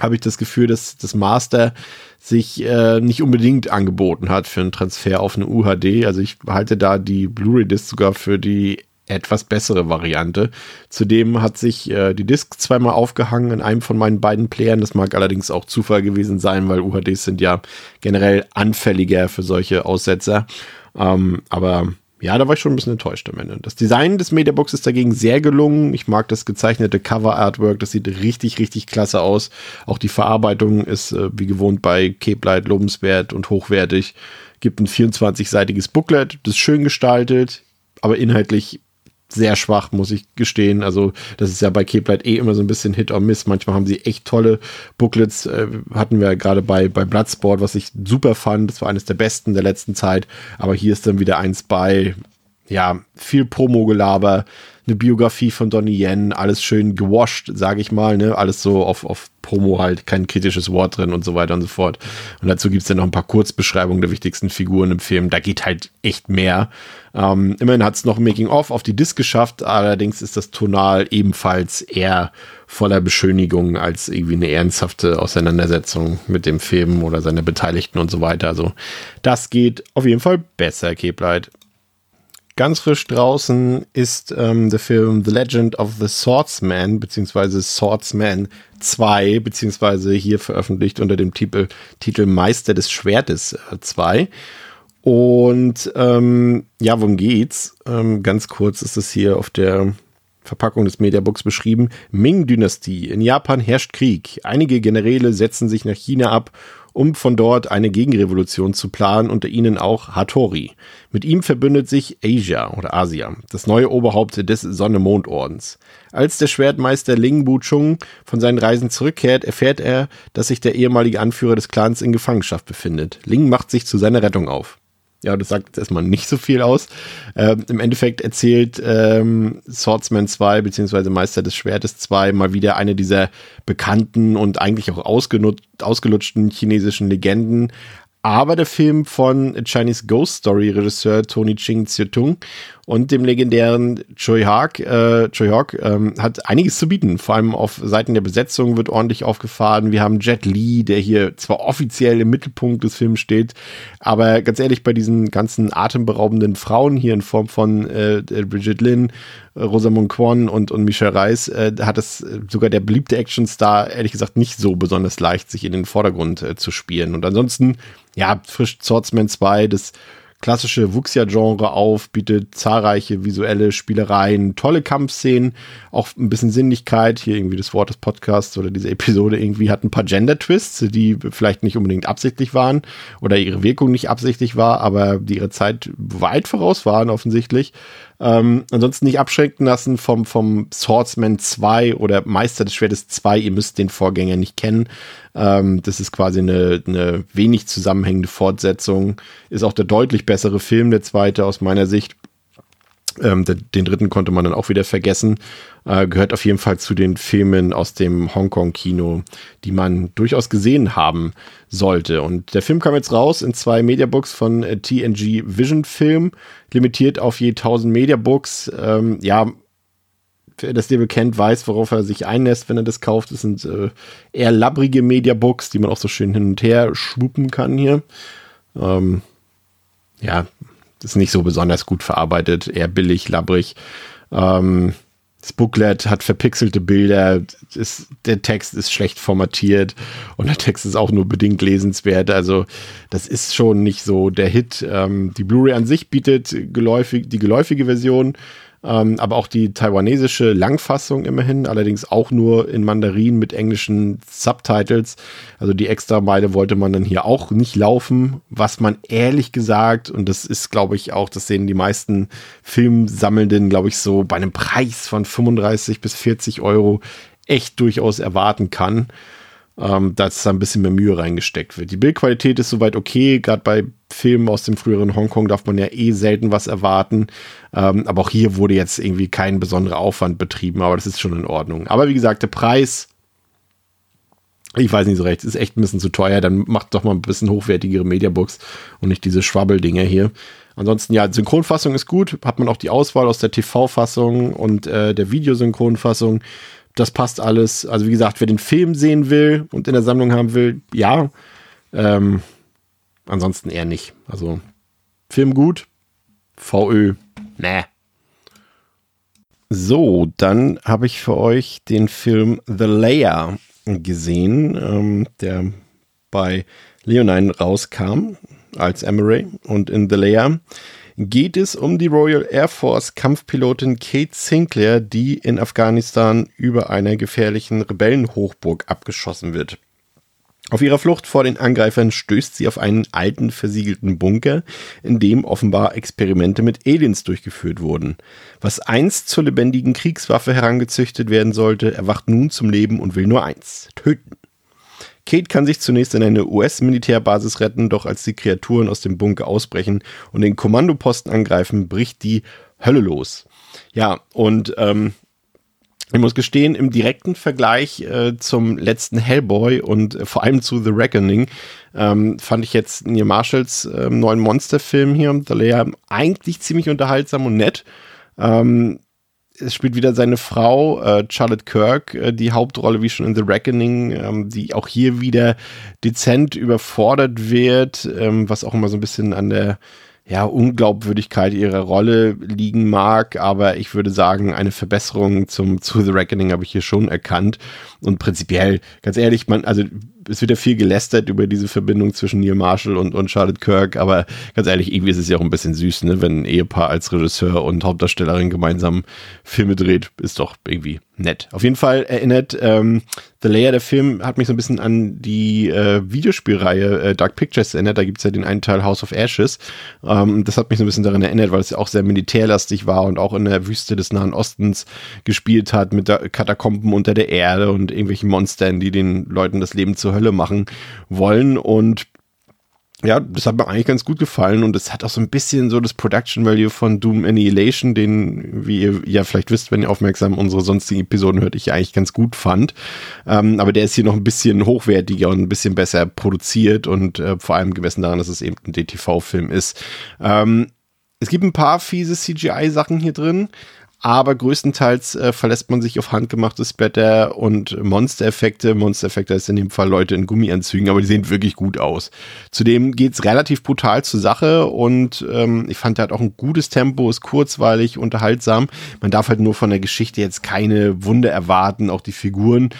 habe ich das Gefühl, dass das Master sich äh, nicht unbedingt angeboten hat für einen Transfer auf eine UHD. Also ich halte da die Blu-ray-Disc sogar für die etwas bessere Variante. Zudem hat sich äh, die Disc zweimal aufgehangen in einem von meinen beiden Playern. Das mag allerdings auch Zufall gewesen sein, weil UHDs sind ja generell anfälliger für solche Aussetzer. Ähm, aber ja, da war ich schon ein bisschen enttäuscht am Ende. Das Design des Mediabox ist dagegen sehr gelungen. Ich mag das gezeichnete Cover-Artwork. Das sieht richtig, richtig klasse aus. Auch die Verarbeitung ist äh, wie gewohnt bei Cape Light lobenswert und hochwertig. Gibt ein 24-seitiges Booklet. Das ist schön gestaltet, aber inhaltlich sehr schwach, muss ich gestehen. Also, das ist ja bei Light eh immer so ein bisschen Hit or Miss. Manchmal haben sie echt tolle Booklets. Äh, hatten wir gerade bei, bei Bloodsport, was ich super fand. Das war eines der besten der letzten Zeit. Aber hier ist dann wieder eins bei, ja, viel Promo-Gelaber, eine Biografie von Donnie Yen, alles schön gewascht, sage ich mal, ne? Alles so auf, auf Promo halt, kein kritisches Wort drin und so weiter und so fort. Und dazu gibt's dann noch ein paar Kurzbeschreibungen der wichtigsten Figuren im Film. Da geht halt echt mehr. Ähm, immerhin hat's noch Making-of auf die Disc geschafft, allerdings ist das tonal ebenfalls eher voller Beschönigung als irgendwie eine ernsthafte Auseinandersetzung mit dem Film oder seine Beteiligten und so weiter. Also das geht auf jeden Fall besser, Keblight. Ganz frisch draußen ist ähm, der Film The Legend of the Swordsman, beziehungsweise Swordsman 2, beziehungsweise hier veröffentlicht unter dem Titel, Titel Meister des Schwertes 2. Äh, Und ähm, ja, worum geht's? Ähm, ganz kurz ist es hier auf der Verpackung des Mediabooks beschrieben. Ming-Dynastie. In Japan herrscht Krieg. Einige Generäle setzen sich nach China ab um von dort eine Gegenrevolution zu planen, unter ihnen auch Hattori. Mit ihm verbündet sich Asia oder Asia, das neue Oberhaupt des Sonne-Mond-Ordens. Als der Schwertmeister Ling Buchung von seinen Reisen zurückkehrt, erfährt er, dass sich der ehemalige Anführer des Clans in Gefangenschaft befindet. Ling macht sich zu seiner Rettung auf. Ja, das sagt jetzt erstmal nicht so viel aus. Ähm, Im Endeffekt erzählt ähm, Swordsman 2 beziehungsweise Meister des Schwertes 2 mal wieder eine dieser bekannten und eigentlich auch ausgelutschten chinesischen Legenden. aber der Film von Chinese Ghost Story Regisseur Tony Ching Tung und dem legendären Choi Hawk, äh, Choi Hawk ähm, hat einiges zu bieten. Vor allem auf Seiten der Besetzung wird ordentlich aufgefahren. Wir haben Jet Li, der hier zwar offiziell im Mittelpunkt des Films steht, aber ganz ehrlich, bei diesen ganzen atemberaubenden Frauen hier in Form von äh, Bridget äh, Rosamund Kwon und, und Michelle Reis, äh, hat es sogar der beliebte Actionstar ehrlich gesagt nicht so besonders leicht, sich in den Vordergrund äh, zu spielen. Und ansonsten ja, frischt Swordsman 2 das klassische Wuxia-Genre auf, bietet zahlreiche visuelle Spielereien, tolle Kampfszenen, auch ein bisschen Sinnlichkeit. Hier irgendwie das Wort des Podcasts oder diese Episode irgendwie hat ein paar Gender-Twists, die vielleicht nicht unbedingt absichtlich waren oder ihre Wirkung nicht absichtlich war, aber die ihre Zeit weit voraus waren offensichtlich. Ähm, ansonsten nicht abschränken lassen vom, vom Swordsman 2 oder Meister des Schwertes 2. Ihr müsst den Vorgänger nicht kennen. Ähm, das ist quasi eine, eine wenig zusammenhängende Fortsetzung. Ist auch der deutlich bessere Film, der zweite aus meiner Sicht. Ähm, den dritten konnte man dann auch wieder vergessen. Äh, gehört auf jeden Fall zu den Filmen aus dem Hongkong-Kino, die man durchaus gesehen haben sollte. Und der Film kam jetzt raus in zwei Mediabooks von äh, TNG Vision Film, limitiert auf je 1000 Mediabooks. Ähm, ja, wer das dir bekennt, weiß, worauf er sich einlässt, wenn er das kauft. Das sind äh, eher labbrige Mediabooks, die man auch so schön hin und her schwuppen kann hier. Ähm, ja, ist nicht so besonders gut verarbeitet, eher billig, labbrig. Ähm, das Booklet hat verpixelte Bilder, ist, der Text ist schlecht formatiert und der Text ist auch nur bedingt lesenswert. Also das ist schon nicht so der Hit. Ähm, die Blu-ray an sich bietet geläufig, die geläufige Version ähm, aber auch die taiwanesische Langfassung immerhin, allerdings auch nur in Mandarin mit englischen Subtitles. Also die extra Meile wollte man dann hier auch nicht laufen, was man ehrlich gesagt, und das ist, glaube ich, auch, das sehen die meisten Filmsammelnden, glaube ich, so bei einem Preis von 35 bis 40 Euro echt durchaus erwarten kann ähm, dass da ein bisschen mehr Mühe reingesteckt wird. Die Bildqualität ist soweit okay, gerade bei Filmen aus dem früheren Hongkong darf man ja eh selten was erwarten. Ähm, aber auch hier wurde jetzt irgendwie kein besonderer Aufwand betrieben, aber das ist schon in Ordnung. Aber wie gesagt, der Preis, ich weiß nicht so recht, ist echt ein bisschen zu teuer. Dann macht doch mal ein bisschen hochwertigere Mediabooks und nicht diese Schwabbeldinger hier. Ansonsten, ja, Synchronfassung ist gut. Hat man auch die Auswahl aus der TV-Fassung und äh, der Videosynchronfassung das passt alles. Also wie gesagt, wer den Film sehen will und in der Sammlung haben will, ja. Ähm, ansonsten eher nicht. Also Film gut, VÖ, ne. So, dann habe ich für euch den Film The Layer gesehen, ähm, der bei Leonine rauskam als Emery und in The Layer geht es um die Royal Air Force Kampfpilotin Kate Sinclair, die in Afghanistan über einer gefährlichen Rebellenhochburg abgeschossen wird. Auf ihrer Flucht vor den Angreifern stößt sie auf einen alten, versiegelten Bunker, in dem offenbar Experimente mit Aliens durchgeführt wurden. Was einst zur lebendigen Kriegswaffe herangezüchtet werden sollte, erwacht nun zum Leben und will nur eins: töten. Kate kann sich zunächst in eine US-Militärbasis retten, doch als die Kreaturen aus dem Bunker ausbrechen und den Kommandoposten angreifen, bricht die Hölle los. Ja, und ähm, ich muss gestehen, im direkten Vergleich äh, zum letzten Hellboy und äh, vor allem zu The Reckoning ähm, fand ich jetzt Neil Marshalls äh, neuen Monsterfilm hier, The Layer, eigentlich ziemlich unterhaltsam und nett. Ähm, es spielt wieder seine Frau, äh, Charlotte Kirk, äh, die Hauptrolle wie schon in The Reckoning, ähm, die auch hier wieder dezent überfordert wird, ähm, was auch immer so ein bisschen an der ja, Unglaubwürdigkeit ihrer Rolle liegen mag, aber ich würde sagen, eine Verbesserung zum zu The Reckoning habe ich hier schon erkannt. Und prinzipiell, ganz ehrlich, man, also es wird ja viel gelästert über diese Verbindung zwischen Neil Marshall und, und Charlotte Kirk, aber ganz ehrlich, irgendwie ist es ja auch ein bisschen süß, ne, wenn ein Ehepaar als Regisseur und Hauptdarstellerin gemeinsam Filme dreht, ist doch irgendwie nett. Auf jeden Fall erinnert ähm, The Layer, der Film, hat mich so ein bisschen an die äh, Videospielreihe äh, Dark Pictures erinnert. Da gibt's ja den einen Teil House of Ashes. Ähm, das hat mich so ein bisschen daran erinnert, weil es ja auch sehr militärlastig war und auch in der Wüste des Nahen Ostens gespielt hat mit Katakomben unter der Erde und irgendwelchen Monstern, die den Leuten das Leben zur Hölle machen wollen. Und ja, das hat mir eigentlich ganz gut gefallen und es hat auch so ein bisschen so das Production Value von Doom Annihilation, den, wie ihr ja vielleicht wisst, wenn ihr aufmerksam unsere sonstigen Episoden hört, ich eigentlich ganz gut fand. Ähm, aber der ist hier noch ein bisschen hochwertiger und ein bisschen besser produziert und äh, vor allem gemessen daran, dass es eben ein DTV-Film ist. Ähm, es gibt ein paar fiese CGI-Sachen hier drin, aber größtenteils äh, verlässt man sich auf handgemachte Splatter und Monster-Effekte. Monster-Effekte ist in dem Fall Leute in Gummianzügen, aber die sehen wirklich gut aus. Zudem geht's relativ brutal zur Sache und ähm, ich fand, der hat auch ein gutes Tempo, ist kurzweilig, unterhaltsam. Man darf halt nur von der Geschichte jetzt keine Wunder erwarten, auch die Figuren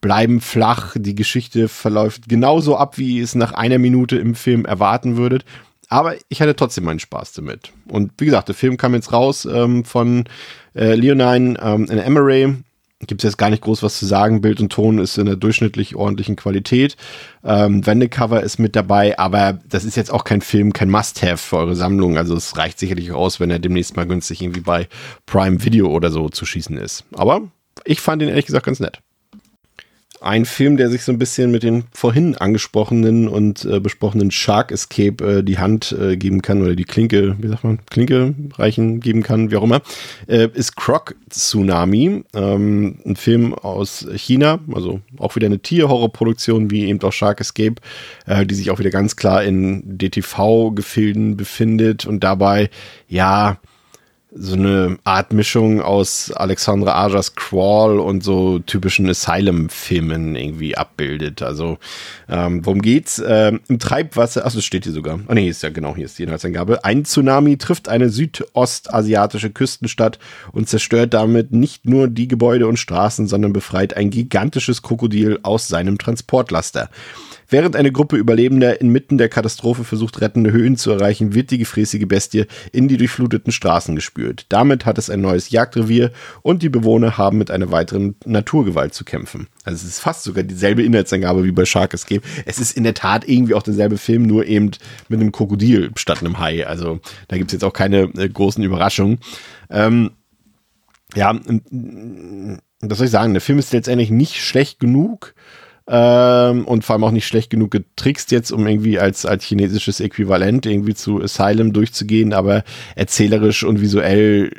bleiben flach, die Geschichte verläuft genauso ab, wie ihr es nach einer Minute im Film erwarten würdet. Aber ich hatte trotzdem meinen Spaß damit. Und wie gesagt, der Film kam jetzt raus ähm, von äh, Leonine ähm, in Emery. Gibt es jetzt gar nicht groß was zu sagen. Bild und Ton ist in der durchschnittlich ordentlichen Qualität. Ähm, Wendecover ist mit dabei, aber das ist jetzt auch kein Film, kein Must-Have für eure Sammlung. Also es reicht sicherlich aus, wenn er demnächst mal günstig irgendwie bei Prime Video oder so zu schießen ist. Aber ich fand ihn ehrlich gesagt ganz nett ein Film, der sich so ein bisschen mit den vorhin angesprochenen und äh, besprochenen Shark Escape äh, die Hand äh, geben kann oder die Klinke, wie sagt man, Klinke reichen geben kann, wie auch immer, äh, ist Croc Tsunami, ähm, ein Film aus China, also auch wieder eine Tierhorrorproduktion wie eben auch Shark Escape, äh, die sich auch wieder ganz klar in DTV-Gefilden befindet und dabei ja so eine Art Mischung aus Alexandra Ajas Crawl und so typischen Asylum-Filmen irgendwie abbildet. Also, ähm, worum geht's? Ähm, Im Treibwasser, achso, steht hier sogar. Ah, nee, ist ja genau, hier ist die Inhaltsangabe. Ein Tsunami trifft eine südostasiatische Küstenstadt und zerstört damit nicht nur die Gebäude und Straßen, sondern befreit ein gigantisches Krokodil aus seinem Transportlaster. Während eine Gruppe Überlebender inmitten der Katastrophe versucht, rettende Höhen zu erreichen, wird die gefräßige Bestie in die durchfluteten Straßen gespült. Damit hat es ein neues Jagdrevier und die Bewohner haben mit einer weiteren Naturgewalt zu kämpfen. Also es ist fast sogar dieselbe Inhaltsangabe wie bei Shark Escape. Es ist in der Tat irgendwie auch derselbe Film, nur eben mit einem Krokodil statt einem Hai. Also da gibt es jetzt auch keine äh, großen Überraschungen. Ähm, ja, was soll ich sagen? Der Film ist letztendlich nicht schlecht genug ähm, und vor allem auch nicht schlecht genug getrickst jetzt, um irgendwie als, als chinesisches Äquivalent irgendwie zu Asylum durchzugehen, aber erzählerisch und visuell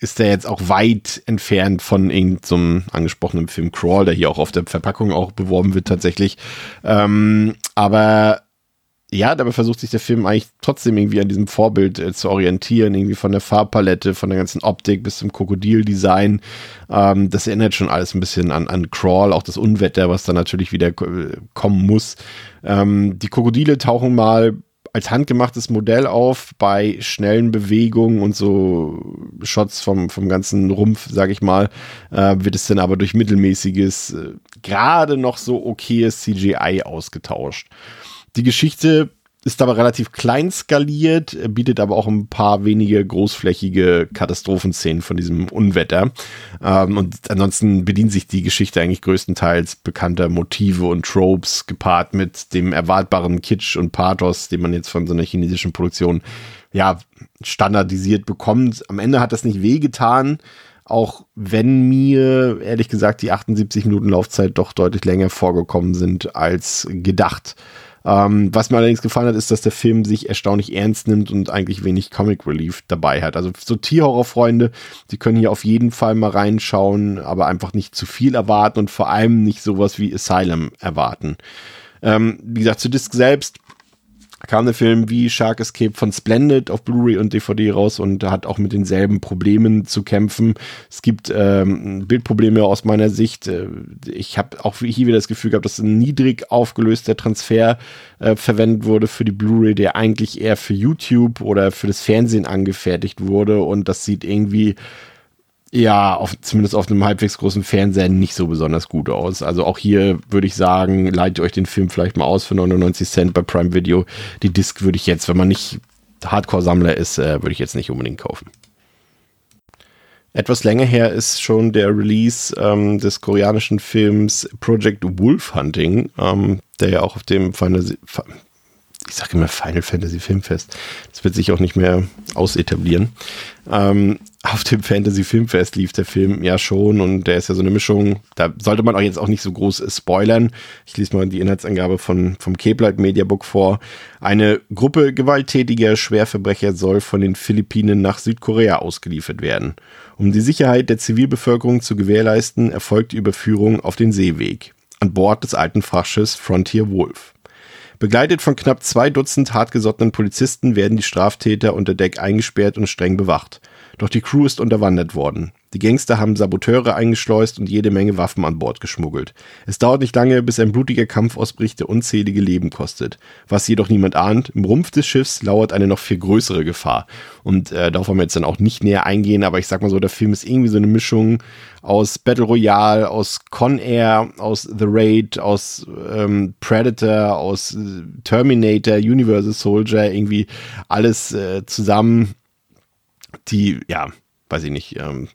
ist der jetzt auch weit entfernt von irgendeinem angesprochenen Film Crawl, der hier auch auf der Verpackung auch beworben wird tatsächlich. Ähm, aber ja, dabei versucht sich der Film eigentlich trotzdem irgendwie an diesem Vorbild äh, zu orientieren, irgendwie von der Farbpalette, von der ganzen Optik bis zum Krokodildesign. Ähm, das erinnert schon alles ein bisschen an, an Crawl, auch das Unwetter, was dann natürlich wieder kommen muss. Ähm, die Krokodile tauchen mal als handgemachtes Modell auf bei schnellen Bewegungen und so Shots vom, vom ganzen Rumpf, sag ich mal, äh, wird es dann aber durch mittelmäßiges, äh, gerade noch so okayes CGI ausgetauscht. Die Geschichte ist aber relativ klein skaliert, bietet aber auch ein paar wenige großflächige Katastrophenszenen von diesem Unwetter. Ähm, und ansonsten bedient sich die Geschichte eigentlich größtenteils bekannter Motive und Tropes, gepaart mit dem erwartbaren Kitsch und Pathos, den man jetzt von so einer chinesischen Produktion ja standardisiert bekommt. Am Ende hat das nicht wehgetan, auch wenn mir ehrlich gesagt die 78 Minuten Laufzeit doch deutlich länger vorgekommen sind als gedacht. Ähm, was mir allerdings gefallen hat, ist, dass der Film sich erstaunlich ernst nimmt und eigentlich wenig Comic Relief dabei hat. Also so Tierhorrorfreunde, die können hier auf jeden Fall mal reinschauen, aber einfach nicht zu viel erwarten und vor allem nicht sowas wie Asylum erwarten. Ähm, wie gesagt, zu Disc selbst kam der Film wie Shark Escape von Splendid auf Blu-ray und DVD raus und hat auch mit denselben Problemen zu kämpfen. Es gibt ähm, Bildprobleme aus meiner Sicht. Äh, ich habe auch hier wieder das Gefühl gehabt, dass ein niedrig aufgelöster Transfer äh, verwendet wurde für die Blu-ray, der eigentlich eher für YouTube oder für das Fernsehen angefertigt wurde und das sieht irgendwie ja, auf, zumindest auf einem halbwegs großen Fernseher nicht so besonders gut aus. Also auch hier würde ich sagen, leitet euch den Film vielleicht mal aus für 99 Cent bei Prime Video. Die Disc würde ich jetzt, wenn man nicht Hardcore-Sammler ist, äh, würde ich jetzt nicht unbedingt kaufen. Etwas länger her ist schon der Release ähm, des koreanischen Films Project Wolf Hunting, ähm, der ja auch auf dem Final, ich sage immer Final Fantasy Filmfest. Das wird sich auch nicht mehr ausetablieren. Ähm, auf dem Fantasy Filmfest lief der Film ja schon und der ist ja so eine Mischung. Da sollte man auch jetzt auch nicht so groß spoilern. Ich lese mal die Inhaltsangabe von, vom Cape Media Book vor. Eine Gruppe gewalttätiger Schwerverbrecher soll von den Philippinen nach Südkorea ausgeliefert werden. Um die Sicherheit der Zivilbevölkerung zu gewährleisten, erfolgt die Überführung auf den Seeweg. An Bord des alten Frachtschiffs Frontier Wolf. Begleitet von knapp zwei Dutzend hartgesottenen Polizisten werden die Straftäter unter Deck eingesperrt und streng bewacht. Doch die Crew ist unterwandert worden. Die Gangster haben Saboteure eingeschleust und jede Menge Waffen an Bord geschmuggelt. Es dauert nicht lange, bis ein blutiger Kampf ausbricht, der unzählige Leben kostet. Was jedoch niemand ahnt, im Rumpf des Schiffs lauert eine noch viel größere Gefahr. Und äh, darauf wollen wir jetzt dann auch nicht näher eingehen, aber ich sag mal so, der Film ist irgendwie so eine Mischung aus Battle Royale, aus Con Air, aus The Raid, aus ähm, Predator, aus äh, Terminator, Universal Soldier, irgendwie alles äh, zusammen die, ja, weiß ich nicht, ähm,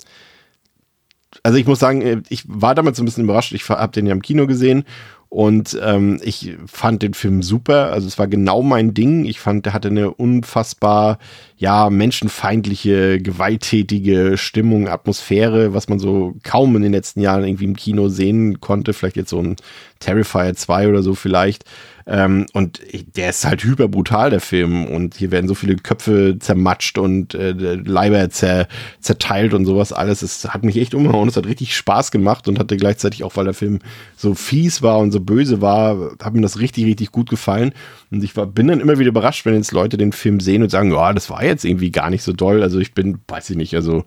also ich muss sagen, äh, ich war damals so ein bisschen überrascht. Ich habe den ja im Kino gesehen und ähm, ich fand den Film super. Also es war genau mein Ding. Ich fand, der hatte eine unfassbar, ja, menschenfeindliche, gewalttätige Stimmung, Atmosphäre, was man so kaum in den letzten Jahren irgendwie im Kino sehen konnte. Vielleicht jetzt so ein Terrifier 2 oder so vielleicht. Ähm, und der ist halt hyper brutal, der Film. Und hier werden so viele Köpfe zermatscht und äh, Leiber zer, zerteilt und sowas alles. Es hat mich echt umgehauen. Es hat richtig Spaß gemacht und hatte gleichzeitig auch, weil der Film so fies war und so böse war, hat mir das richtig, richtig gut gefallen. Und ich war, bin dann immer wieder überrascht, wenn jetzt Leute den Film sehen und sagen, ja, das war jetzt irgendwie gar nicht so doll. Also ich bin, weiß ich nicht, also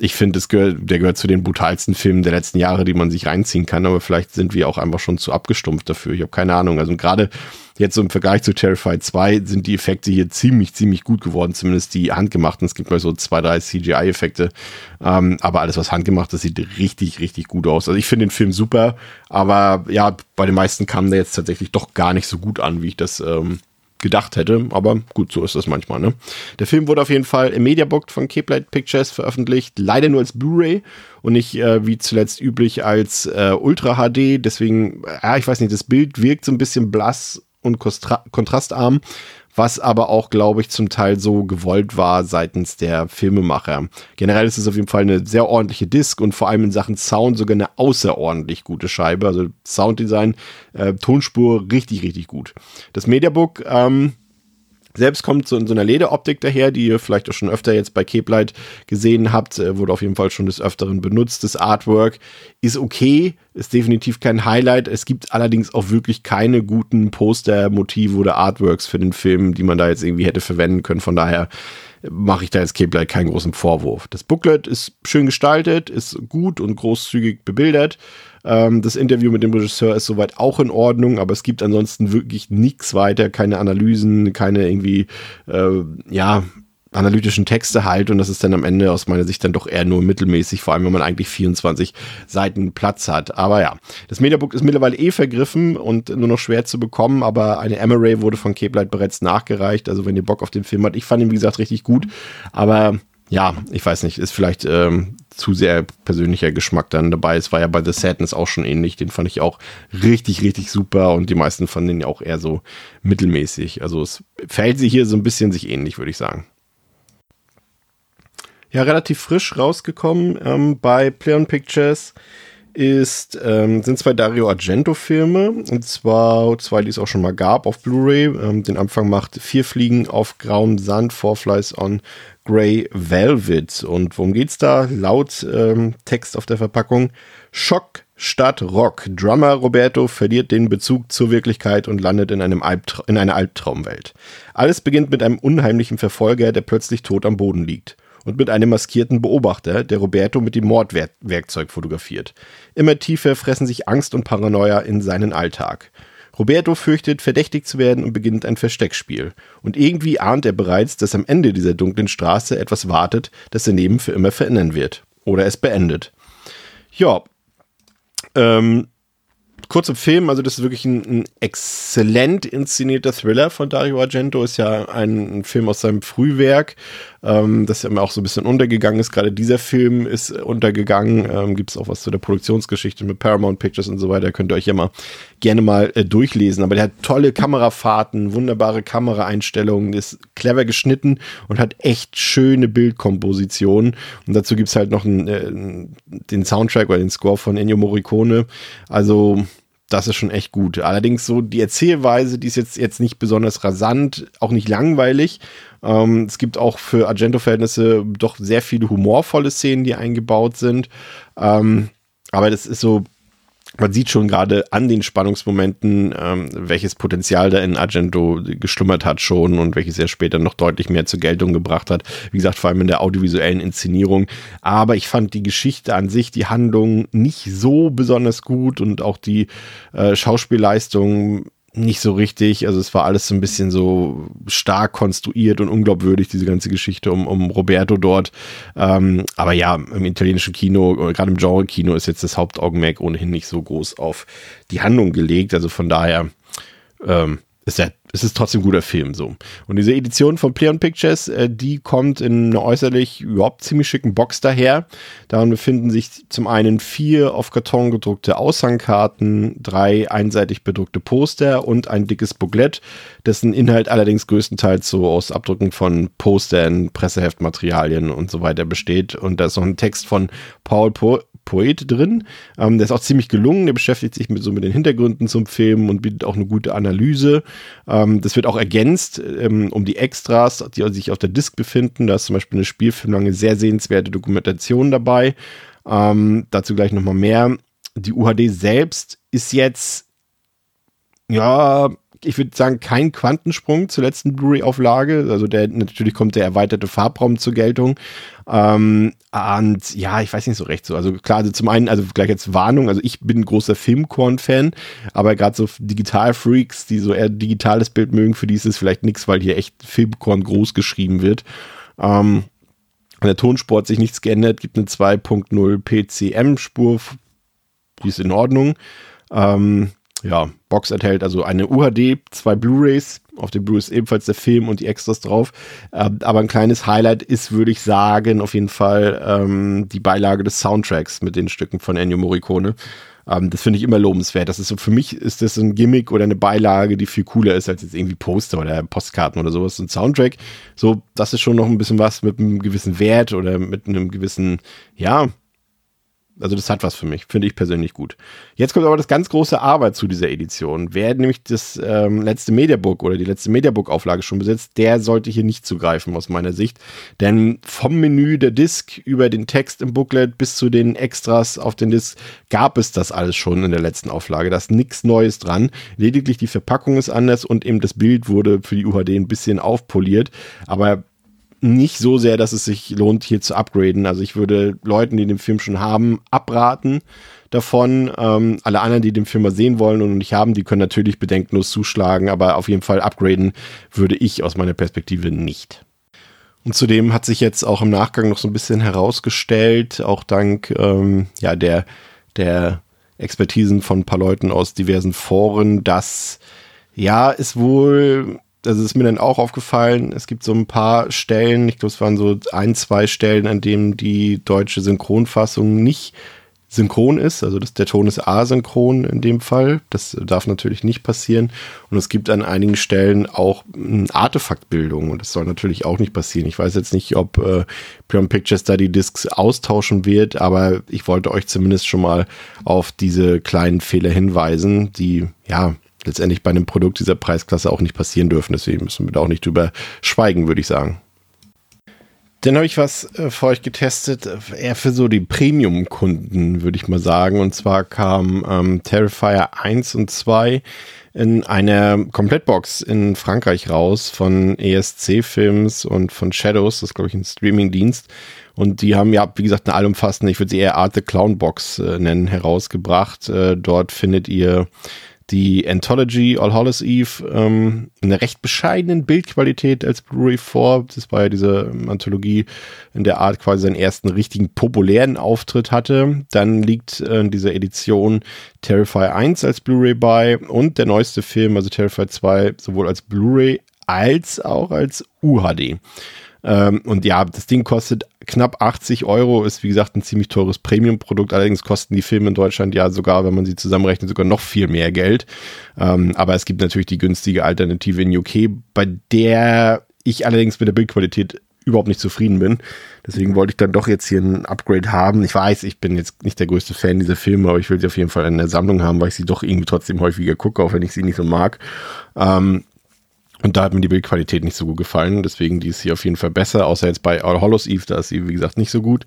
ich finde, gehört, der gehört zu den brutalsten Filmen der letzten Jahre, die man sich reinziehen kann, aber vielleicht sind wir auch einfach schon zu abgestumpft dafür. Ich habe keine Ahnung. Also gerade jetzt so im Vergleich zu Terrified 2 sind die Effekte hier ziemlich, ziemlich gut geworden, zumindest die handgemachten. Es gibt mal so zwei, drei CGI-Effekte, ähm, aber alles, was handgemacht ist, sieht richtig, richtig gut aus. Also ich finde den Film super, aber ja, bei den meisten kam der jetzt tatsächlich doch gar nicht so gut an, wie ich das ähm, gedacht hätte. Aber gut, so ist das manchmal. Ne? Der Film wurde auf jeden Fall im Mediabook von Cape Pictures veröffentlicht. Leider nur als Blu-ray und nicht äh, wie zuletzt üblich als äh, Ultra HD. Deswegen, ja, ich weiß nicht, das Bild wirkt so ein bisschen blass und kontrastarm was aber auch, glaube ich, zum Teil so gewollt war seitens der Filmemacher. Generell ist es auf jeden Fall eine sehr ordentliche Disc und vor allem in Sachen Sound sogar eine außerordentlich gute Scheibe. Also Sounddesign, äh, Tonspur richtig, richtig gut. Das Mediabook, ähm, selbst kommt so in so einer Lederoptik daher, die ihr vielleicht auch schon öfter jetzt bei Cape Light gesehen habt, äh, wurde auf jeden Fall schon des Öfteren benutzt. Das Artwork ist okay, ist definitiv kein Highlight. Es gibt allerdings auch wirklich keine guten Poster-Motive oder Artworks für den Film, die man da jetzt irgendwie hätte verwenden können. Von daher mache ich da jetzt Cape Light keinen großen Vorwurf. Das Booklet ist schön gestaltet, ist gut und großzügig bebildert. Ähm, das Interview mit dem Regisseur ist soweit auch in Ordnung, aber es gibt ansonsten wirklich nichts weiter, keine Analysen, keine irgendwie, äh, ja, analytischen Texte halt. Und das ist dann am Ende aus meiner Sicht dann doch eher nur mittelmäßig, vor allem wenn man eigentlich 24 Seiten Platz hat. Aber ja, das Mediabook ist mittlerweile eh vergriffen und nur noch schwer zu bekommen, aber eine Emery wurde von Cape Light bereits nachgereicht, also wenn ihr Bock auf den Film habt, ich fand ihn wie gesagt richtig gut, aber ja, ich weiß nicht, ist vielleicht ähm, zu sehr persönlicher Geschmack dann dabei. Es war ja bei The Sadness auch schon ähnlich. Den fand ich auch richtig, richtig super und die meisten fanden den ja auch eher so mittelmäßig. Also es verhält sich hier so ein bisschen sich ähnlich, würde ich sagen. Ja, relativ frisch rausgekommen ähm, bei Play on Pictures ist, ähm, sind zwei Dario Argento-Filme, und zwar zwei, die es auch schon mal gab auf Blu-ray. Ähm, den Anfang macht Vier Fliegen auf grauem Sand, Four Flies on Grey Velvet. Und worum geht's da? Laut ähm, Text auf der Verpackung. Schock statt Rock. Drummer Roberto verliert den Bezug zur Wirklichkeit und landet in, einem Albtra in einer Albtraumwelt. Alles beginnt mit einem unheimlichen Verfolger, der plötzlich tot am Boden liegt und mit einem maskierten Beobachter, der Roberto mit dem Mordwerkzeug fotografiert. Immer tiefer fressen sich Angst und Paranoia in seinen Alltag. Roberto fürchtet, verdächtig zu werden und beginnt ein Versteckspiel. Und irgendwie ahnt er bereits, dass am Ende dieser dunklen Straße etwas wartet, das sein Leben für immer verändern wird. Oder es beendet. Ja. Ähm, kurz im Film, also das ist wirklich ein, ein, exzellent inszenierter Thriller von Dario Argento, ist ja ein, ein Film aus seinem Frühwerk, ähm, das ja immer auch so ein bisschen untergegangen ist. Gerade dieser Film ist untergegangen. Ähm, Gibt es auch was zu der Produktionsgeschichte mit Paramount Pictures und so weiter. Könnt ihr euch ja mal gerne mal äh, durchlesen. Aber der hat tolle Kamerafahrten, wunderbare Kameraeinstellungen, ist clever geschnitten und hat echt schöne Bildkompositionen. Und dazu gibt es halt noch einen, äh, den Soundtrack oder den Score von Ennio Morricone. Also das ist schon echt gut. Allerdings so die Erzählweise, die ist jetzt, jetzt nicht besonders rasant, auch nicht langweilig. Ähm, es gibt auch für Argento-Verhältnisse doch sehr viele humorvolle Szenen, die eingebaut sind. Ähm, aber das ist so man sieht schon gerade an den Spannungsmomenten, ähm, welches Potenzial da in Argento geschlummert hat schon und welches er später noch deutlich mehr zur Geltung gebracht hat. Wie gesagt, vor allem in der audiovisuellen Inszenierung. Aber ich fand die Geschichte an sich, die Handlung nicht so besonders gut und auch die äh, Schauspielleistung nicht so richtig. Also es war alles so ein bisschen so stark konstruiert und unglaubwürdig, diese ganze Geschichte um, um Roberto dort. Ähm, aber ja, im italienischen Kino, gerade im Genre-Kino, ist jetzt das Hauptaugenmerk ohnehin nicht so groß auf die Handlung gelegt. Also von daher ähm, ist er es ist trotzdem ein guter Film so. Und diese Edition von Play on Pictures, äh, die kommt in einer äußerlich überhaupt ziemlich schicken Box daher. Darin befinden sich zum einen vier auf Karton gedruckte Aushangkarten, drei einseitig bedruckte Poster und ein dickes Booklet, dessen Inhalt allerdings größtenteils so aus Abdrücken von Postern, Presseheftmaterialien und so weiter besteht. Und da ist noch ein Text von Paul po Poet drin. Ähm, der ist auch ziemlich gelungen. Der beschäftigt sich mit so mit den Hintergründen zum Film und bietet auch eine gute Analyse. Das wird auch ergänzt ähm, um die Extras, die sich auf der Disc befinden. Da ist zum Beispiel eine spielfilmlange, sehr sehenswerte Dokumentation dabei. Ähm, dazu gleich nochmal mehr. Die UHD selbst ist jetzt ja ich würde sagen, kein Quantensprung zur letzten Blu-ray-Auflage. Also der natürlich kommt der erweiterte Farbraum zur Geltung. Ähm, und ja, ich weiß nicht so recht so. Also klar, also zum einen, also gleich jetzt Warnung, also ich bin großer Filmkorn-Fan, aber gerade so Digital-Freaks, die so eher digitales Bild mögen, für die ist es vielleicht nichts, weil hier echt Filmkorn groß geschrieben wird. Ähm, an der Tonspur hat sich nichts geändert, gibt eine 2.0 PCM-Spur, die ist in Ordnung. Ähm, ja, Box enthält also eine UHD, zwei Blu-rays, auf dem Blu-ray ist ebenfalls der Film und die Extras drauf. Ähm, aber ein kleines Highlight ist, würde ich sagen, auf jeden Fall ähm, die Beilage des Soundtracks mit den Stücken von Ennio Morricone. Ähm, das finde ich immer lobenswert. Das ist so, für mich ist das ein Gimmick oder eine Beilage, die viel cooler ist als jetzt irgendwie Poster oder Postkarten oder sowas. Ein Soundtrack, so, das ist schon noch ein bisschen was mit einem gewissen Wert oder mit einem gewissen, ja, also das hat was für mich, finde ich persönlich gut. Jetzt kommt aber das ganz große Aber zu dieser Edition. Wer nämlich das ähm, letzte Mediabook oder die letzte Mediabook-Auflage schon besitzt, der sollte hier nicht zugreifen aus meiner Sicht. Denn vom Menü der Disk über den Text im Booklet bis zu den Extras auf den Disk gab es das alles schon in der letzten Auflage. Da ist nichts Neues dran. Lediglich die Verpackung ist anders und eben das Bild wurde für die UHD ein bisschen aufpoliert. Aber nicht so sehr, dass es sich lohnt, hier zu upgraden. Also ich würde Leuten, die den Film schon haben, abraten davon. Ähm, alle anderen, die den Film mal sehen wollen und nicht haben, die können natürlich bedenkenlos zuschlagen, aber auf jeden Fall upgraden würde ich aus meiner Perspektive nicht. Und zudem hat sich jetzt auch im Nachgang noch so ein bisschen herausgestellt, auch dank ähm, ja, der, der Expertisen von ein paar Leuten aus diversen Foren, dass ja, es wohl also ist mir dann auch aufgefallen, es gibt so ein paar Stellen, ich glaube, es waren so ein, zwei Stellen, an denen die deutsche Synchronfassung nicht synchron ist. Also das, der Ton ist asynchron in dem Fall. Das darf natürlich nicht passieren. Und es gibt an einigen Stellen auch Artefaktbildung und das soll natürlich auch nicht passieren. Ich weiß jetzt nicht, ob äh, Pion Pictures da die Discs austauschen wird, aber ich wollte euch zumindest schon mal auf diese kleinen Fehler hinweisen, die ja letztendlich bei einem Produkt dieser Preisklasse auch nicht passieren dürfen. Deswegen müssen wir da auch nicht drüber schweigen, würde ich sagen. Dann habe ich was äh, für euch getestet, äh, eher für so die Premium-Kunden, würde ich mal sagen. Und zwar kam ähm, Terrifier 1 und 2 in einer Komplettbox in Frankreich raus von ESC Films und von Shadows, das ist glaube ich ein Streaming-Dienst. Und die haben ja, wie gesagt, eine allumfassende, ich würde sie eher Art the Clown Box äh, nennen, herausgebracht. Äh, dort findet ihr die Anthology All Hallows Eve ähm, in einer recht bescheidenen Bildqualität als Blu-ray vor. Das war ja diese ähm, Anthologie in der Art quasi seinen ersten richtigen populären Auftritt hatte. Dann liegt äh, dieser Edition Terrify 1 als Blu-ray bei und der neueste Film, also Terrify 2, sowohl als Blu-ray als auch als UHD. Ähm, und ja, das Ding kostet knapp 80 Euro, ist wie gesagt ein ziemlich teures Premium-Produkt. Allerdings kosten die Filme in Deutschland ja sogar, wenn man sie zusammenrechnet, sogar noch viel mehr Geld. Ähm, aber es gibt natürlich die günstige Alternative in UK, bei der ich allerdings mit der Bildqualität überhaupt nicht zufrieden bin. Deswegen wollte ich dann doch jetzt hier ein Upgrade haben. Ich weiß, ich bin jetzt nicht der größte Fan dieser Filme, aber ich will sie auf jeden Fall in der Sammlung haben, weil ich sie doch irgendwie trotzdem häufiger gucke, auch wenn ich sie nicht so mag. Ähm, und da hat mir die Bildqualität nicht so gut gefallen. Deswegen die ist hier auf jeden Fall besser, außer jetzt bei All Hollows Eve, da ist sie, wie gesagt, nicht so gut.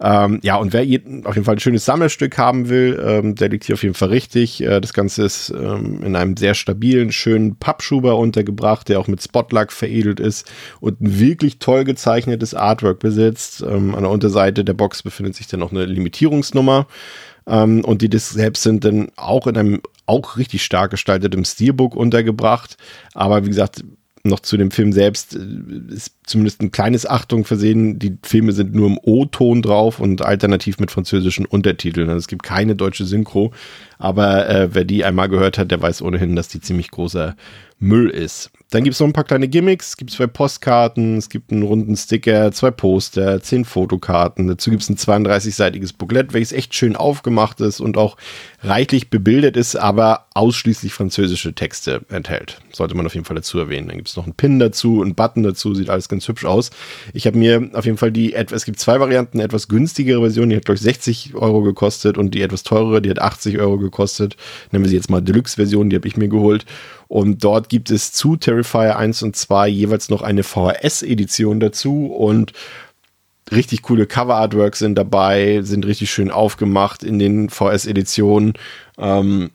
Ähm, ja, und wer auf jeden Fall ein schönes Sammelstück haben will, ähm, der liegt hier auf jeden Fall richtig. Äh, das Ganze ist ähm, in einem sehr stabilen, schönen Pappschuber untergebracht, der auch mit Spotlack veredelt ist und ein wirklich toll gezeichnetes Artwork besitzt. Ähm, an der Unterseite der Box befindet sich dann noch eine Limitierungsnummer. Ähm, und die Discs selbst sind dann auch in einem auch richtig stark gestaltetem Steelbook untergebracht. Aber wie gesagt, noch zu dem Film selbst äh, ist zumindest ein kleines Achtung versehen. Die Filme sind nur im O-Ton drauf und alternativ mit französischen Untertiteln. Also es gibt keine deutsche Synchro, aber äh, wer die einmal gehört hat, der weiß ohnehin, dass die ziemlich großer Müll ist. Dann gibt es noch ein paar kleine Gimmicks. Es gibt zwei Postkarten, es gibt einen runden Sticker, zwei Poster, zehn Fotokarten. Dazu gibt es ein 32-seitiges Booklet, welches echt schön aufgemacht ist und auch reichlich bebildet ist, aber ausschließlich französische Texte enthält. Sollte man auf jeden Fall dazu erwähnen. Dann gibt es noch einen Pin dazu, einen Button dazu, sieht alles ganz hübsch aus. Ich habe mir auf jeden Fall die, es gibt zwei Varianten, eine etwas günstigere Version, die hat glaube ich 60 Euro gekostet und die etwas teurere, die hat 80 Euro gekostet. Nennen wir sie jetzt mal Deluxe-Version, die habe ich mir geholt. Und dort gibt es zu Terrifier 1 und 2 jeweils noch eine VHS-Edition dazu und richtig coole Cover-Artworks sind dabei, sind richtig schön aufgemacht in den VS-Editionen. Ähm,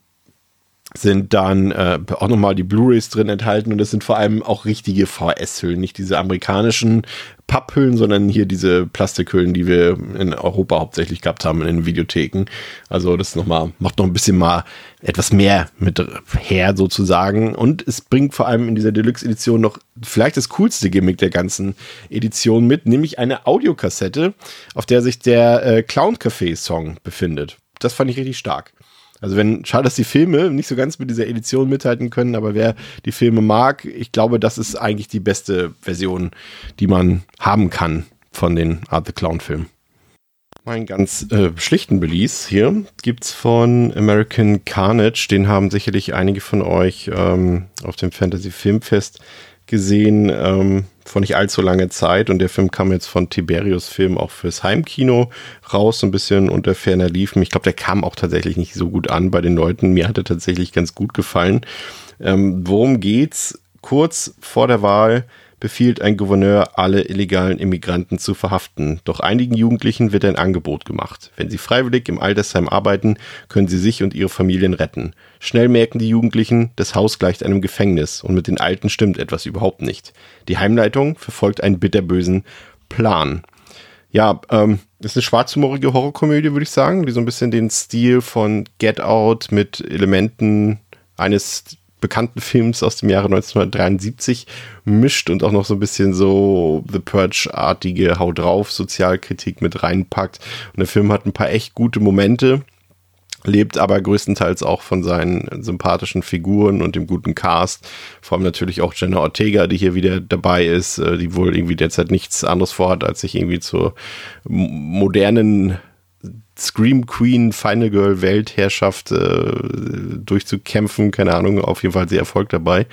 sind dann äh, auch nochmal die Blu-rays drin enthalten und das sind vor allem auch richtige VS-Hüllen, nicht diese amerikanischen Papphüllen, sondern hier diese Plastikhüllen, die wir in Europa hauptsächlich gehabt haben in den Videotheken. Also das noch mal, macht noch ein bisschen mal etwas mehr mit her sozusagen und es bringt vor allem in dieser Deluxe-Edition noch vielleicht das coolste Gimmick der ganzen Edition mit, nämlich eine Audiokassette, auf der sich der äh, Clown Café Song befindet. Das fand ich richtig stark. Also wenn, schade, dass die Filme nicht so ganz mit dieser Edition mithalten können, aber wer die Filme mag, ich glaube, das ist eigentlich die beste Version, die man haben kann von den Art the Clown Filmen. Mein ganz äh, schlichten Release hier gibt's von American Carnage. Den haben sicherlich einige von euch ähm, auf dem Fantasy Filmfest gesehen ähm, vor nicht allzu langer Zeit und der Film kam jetzt von Tiberius Film auch fürs Heimkino raus, so ein bisschen unter ferner liefen. Ich glaube, der kam auch tatsächlich nicht so gut an bei den Leuten. Mir hat er tatsächlich ganz gut gefallen. Ähm, worum geht's? Kurz vor der Wahl befiehlt ein Gouverneur, alle illegalen Immigranten zu verhaften. Doch einigen Jugendlichen wird ein Angebot gemacht. Wenn sie freiwillig im Altersheim arbeiten, können sie sich und ihre Familien retten. Schnell merken die Jugendlichen, das Haus gleicht einem Gefängnis und mit den Alten stimmt etwas überhaupt nicht. Die Heimleitung verfolgt einen bitterbösen Plan. Ja, ähm, ist eine schwarzhumorige Horrorkomödie, würde ich sagen, die so ein bisschen den Stil von Get Out mit Elementen eines bekannten Films aus dem Jahre 1973 mischt und auch noch so ein bisschen so The Purge-artige Hau drauf Sozialkritik mit reinpackt. Und der Film hat ein paar echt gute Momente, lebt aber größtenteils auch von seinen sympathischen Figuren und dem guten Cast. Vor allem natürlich auch Jenna Ortega, die hier wieder dabei ist, äh, die wohl irgendwie derzeit nichts anderes vorhat, als sich irgendwie zur modernen Scream Queen, Final Girl Weltherrschaft äh, durchzukämpfen. Keine Ahnung, auf jeden Fall sehr Erfolg dabei.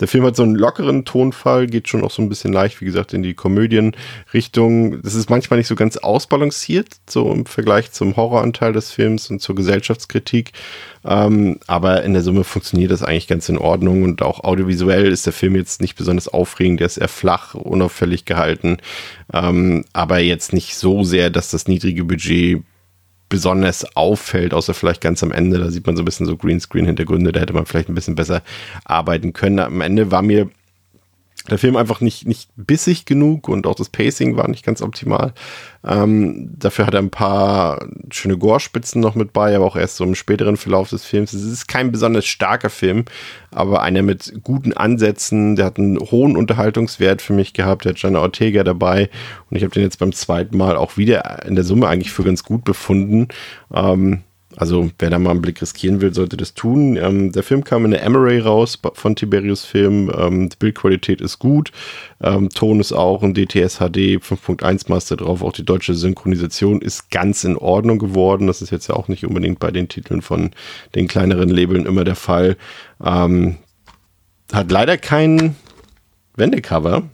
Der Film hat so einen lockeren Tonfall, geht schon auch so ein bisschen leicht, wie gesagt, in die Komödienrichtung. Das ist manchmal nicht so ganz ausbalanciert, so im Vergleich zum Horroranteil des Films und zur Gesellschaftskritik. Ähm, aber in der Summe funktioniert das eigentlich ganz in Ordnung und auch audiovisuell ist der Film jetzt nicht besonders aufregend, der ist eher flach, unauffällig gehalten, ähm, aber jetzt nicht so sehr, dass das niedrige Budget besonders auffällt, außer vielleicht ganz am Ende. Da sieht man so ein bisschen so Greenscreen-Hintergründe, da hätte man vielleicht ein bisschen besser arbeiten können. Am Ende war mir der Film einfach nicht, nicht bissig genug und auch das Pacing war nicht ganz optimal. Ähm, dafür hat er ein paar schöne Gore-Spitzen noch mit bei, aber auch erst so im späteren Verlauf des Films. Es ist kein besonders starker Film, aber einer mit guten Ansätzen. Der hat einen hohen Unterhaltungswert für mich gehabt. Der hat Jana Ortega dabei und ich habe den jetzt beim zweiten Mal auch wieder in der Summe eigentlich für ganz gut befunden. Ähm, also wer da mal einen Blick riskieren will, sollte das tun. Ähm, der Film kam in der Emery raus von Tiberius Film. Ähm, die Bildqualität ist gut. Ähm, Ton ist auch ein DTS HD 5.1 Master drauf. Auch die deutsche Synchronisation ist ganz in Ordnung geworden. Das ist jetzt ja auch nicht unbedingt bei den Titeln von den kleineren Labeln immer der Fall. Ähm, hat leider kein Wendecover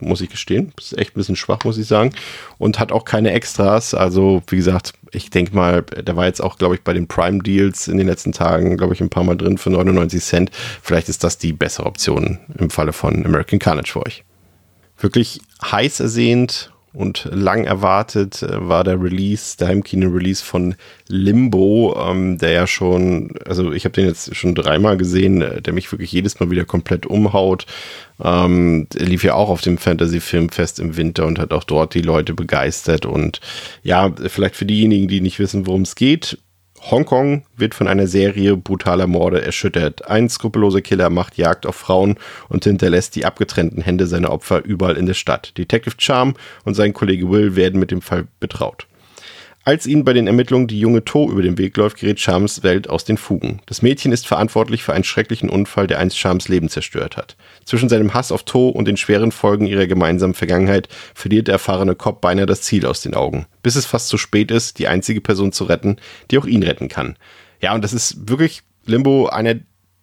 muss ich gestehen. Ist echt ein bisschen schwach, muss ich sagen. Und hat auch keine Extras. Also, wie gesagt, ich denke mal, der war jetzt auch, glaube ich, bei den Prime-Deals in den letzten Tagen, glaube ich, ein paar Mal drin für 99 Cent. Vielleicht ist das die bessere Option im Falle von American Carnage für euch. Wirklich heiß ersehnt und lang erwartet äh, war der Release, der Heimkino-Release von Limbo, ähm, der ja schon, also ich habe den jetzt schon dreimal gesehen, äh, der mich wirklich jedes Mal wieder komplett umhaut. Ähm, lief ja auch auf dem Fantasy-Filmfest im Winter und hat auch dort die Leute begeistert. Und ja, vielleicht für diejenigen, die nicht wissen, worum es geht, Hongkong wird von einer Serie brutaler Morde erschüttert. Ein skrupelloser Killer macht Jagd auf Frauen und hinterlässt die abgetrennten Hände seiner Opfer überall in der Stadt. Detective Charm und sein Kollege Will werden mit dem Fall betraut. Als ihnen bei den Ermittlungen die junge To über den Weg läuft, gerät Charms Welt aus den Fugen. Das Mädchen ist verantwortlich für einen schrecklichen Unfall, der einst Charms Leben zerstört hat. Zwischen seinem Hass auf To und den schweren Folgen ihrer gemeinsamen Vergangenheit verliert der erfahrene Cop beinahe das Ziel aus den Augen, bis es fast zu spät ist, die einzige Person zu retten, die auch ihn retten kann. Ja, und das ist wirklich Limbo einer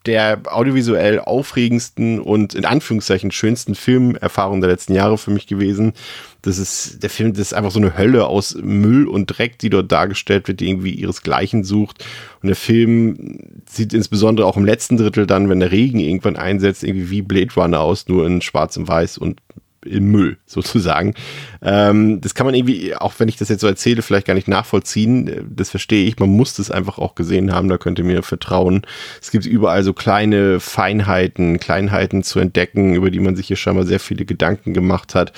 der audiovisuell aufregendsten und in Anführungszeichen schönsten Filmerfahrungen der letzten Jahre für mich gewesen. Das ist, der Film, das ist einfach so eine Hölle aus Müll und Dreck, die dort dargestellt wird, die irgendwie ihresgleichen sucht. Und der Film sieht insbesondere auch im letzten Drittel dann, wenn der Regen irgendwann einsetzt, irgendwie wie Blade Runner aus, nur in schwarz und weiß und im Müll sozusagen. Ähm, das kann man irgendwie, auch wenn ich das jetzt so erzähle, vielleicht gar nicht nachvollziehen. Das verstehe ich. Man muss das einfach auch gesehen haben. Da könnt ihr mir vertrauen. Es gibt überall so kleine Feinheiten, Kleinheiten zu entdecken, über die man sich hier scheinbar sehr viele Gedanken gemacht hat.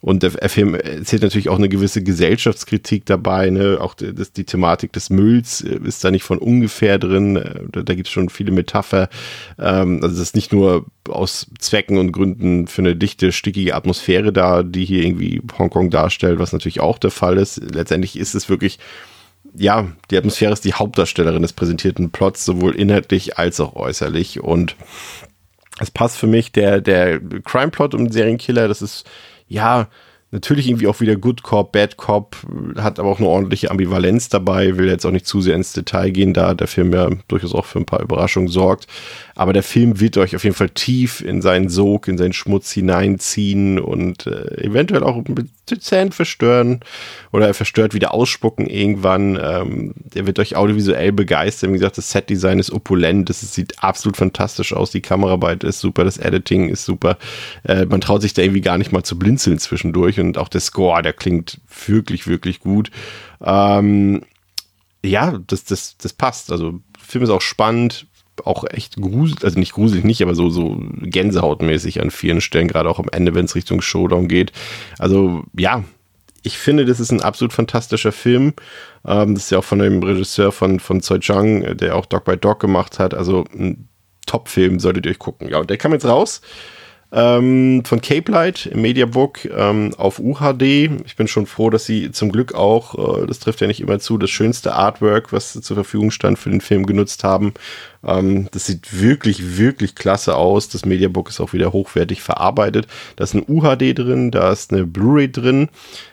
Und der Film erzählt natürlich auch eine gewisse Gesellschaftskritik dabei. Ne? Auch das, die Thematik des Mülls äh, ist da nicht von ungefähr drin. Äh, da, da gibt es schon viele Metapher. Ähm, also das ist nicht nur aus Zwecken und Gründen für eine dichte, stickige Atmosphäre da, die hier irgendwie Hongkong darstellt, was natürlich auch der Fall ist. Letztendlich ist es wirklich ja, die Atmosphäre ist die Hauptdarstellerin des präsentierten Plots, sowohl inhaltlich als auch äußerlich. Und es passt für mich, der, der Crime-Plot um den Serienkiller, das ist ja, natürlich irgendwie auch wieder Good Cop, Bad Cop, hat aber auch eine ordentliche Ambivalenz dabei, will jetzt auch nicht zu sehr ins Detail gehen, da der Film ja durchaus auch für ein paar Überraschungen sorgt. Aber der Film wird euch auf jeden Fall tief in seinen Sog, in seinen Schmutz hineinziehen und äh, eventuell auch dezent verstören oder er verstört wieder ausspucken irgendwann. Ähm, der wird euch audiovisuell begeistern. Wie gesagt, das Setdesign ist opulent, das sieht absolut fantastisch aus. Die Kameraarbeit ist super, das Editing ist super. Äh, man traut sich da irgendwie gar nicht mal zu blinzeln zwischendurch und auch der Score, der klingt wirklich, wirklich gut. Ähm, ja, das, das, das passt. Also, der Film ist auch spannend, auch echt gruselig, also nicht gruselig nicht, aber so, so gänsehautmäßig an vielen Stellen, gerade auch am Ende, wenn es Richtung Showdown geht. Also ja, ich finde, das ist ein absolut fantastischer Film. Ähm, das ist ja auch von dem Regisseur von, von Choi Chang, der auch Dog by Dog gemacht hat. Also ein Top-Film solltet ihr euch gucken. Ja, und der kam jetzt raus ähm, von Cape Light im Mediabook ähm, auf UHD. Ich bin schon froh, dass sie zum Glück auch, äh, das trifft ja nicht immer zu, das schönste Artwork, was zur Verfügung stand, für den Film genutzt haben. Ähm, das sieht wirklich, wirklich klasse aus. Das Mediabook ist auch wieder hochwertig verarbeitet. Da ist ein UHD drin, da ist eine Blu-ray drin.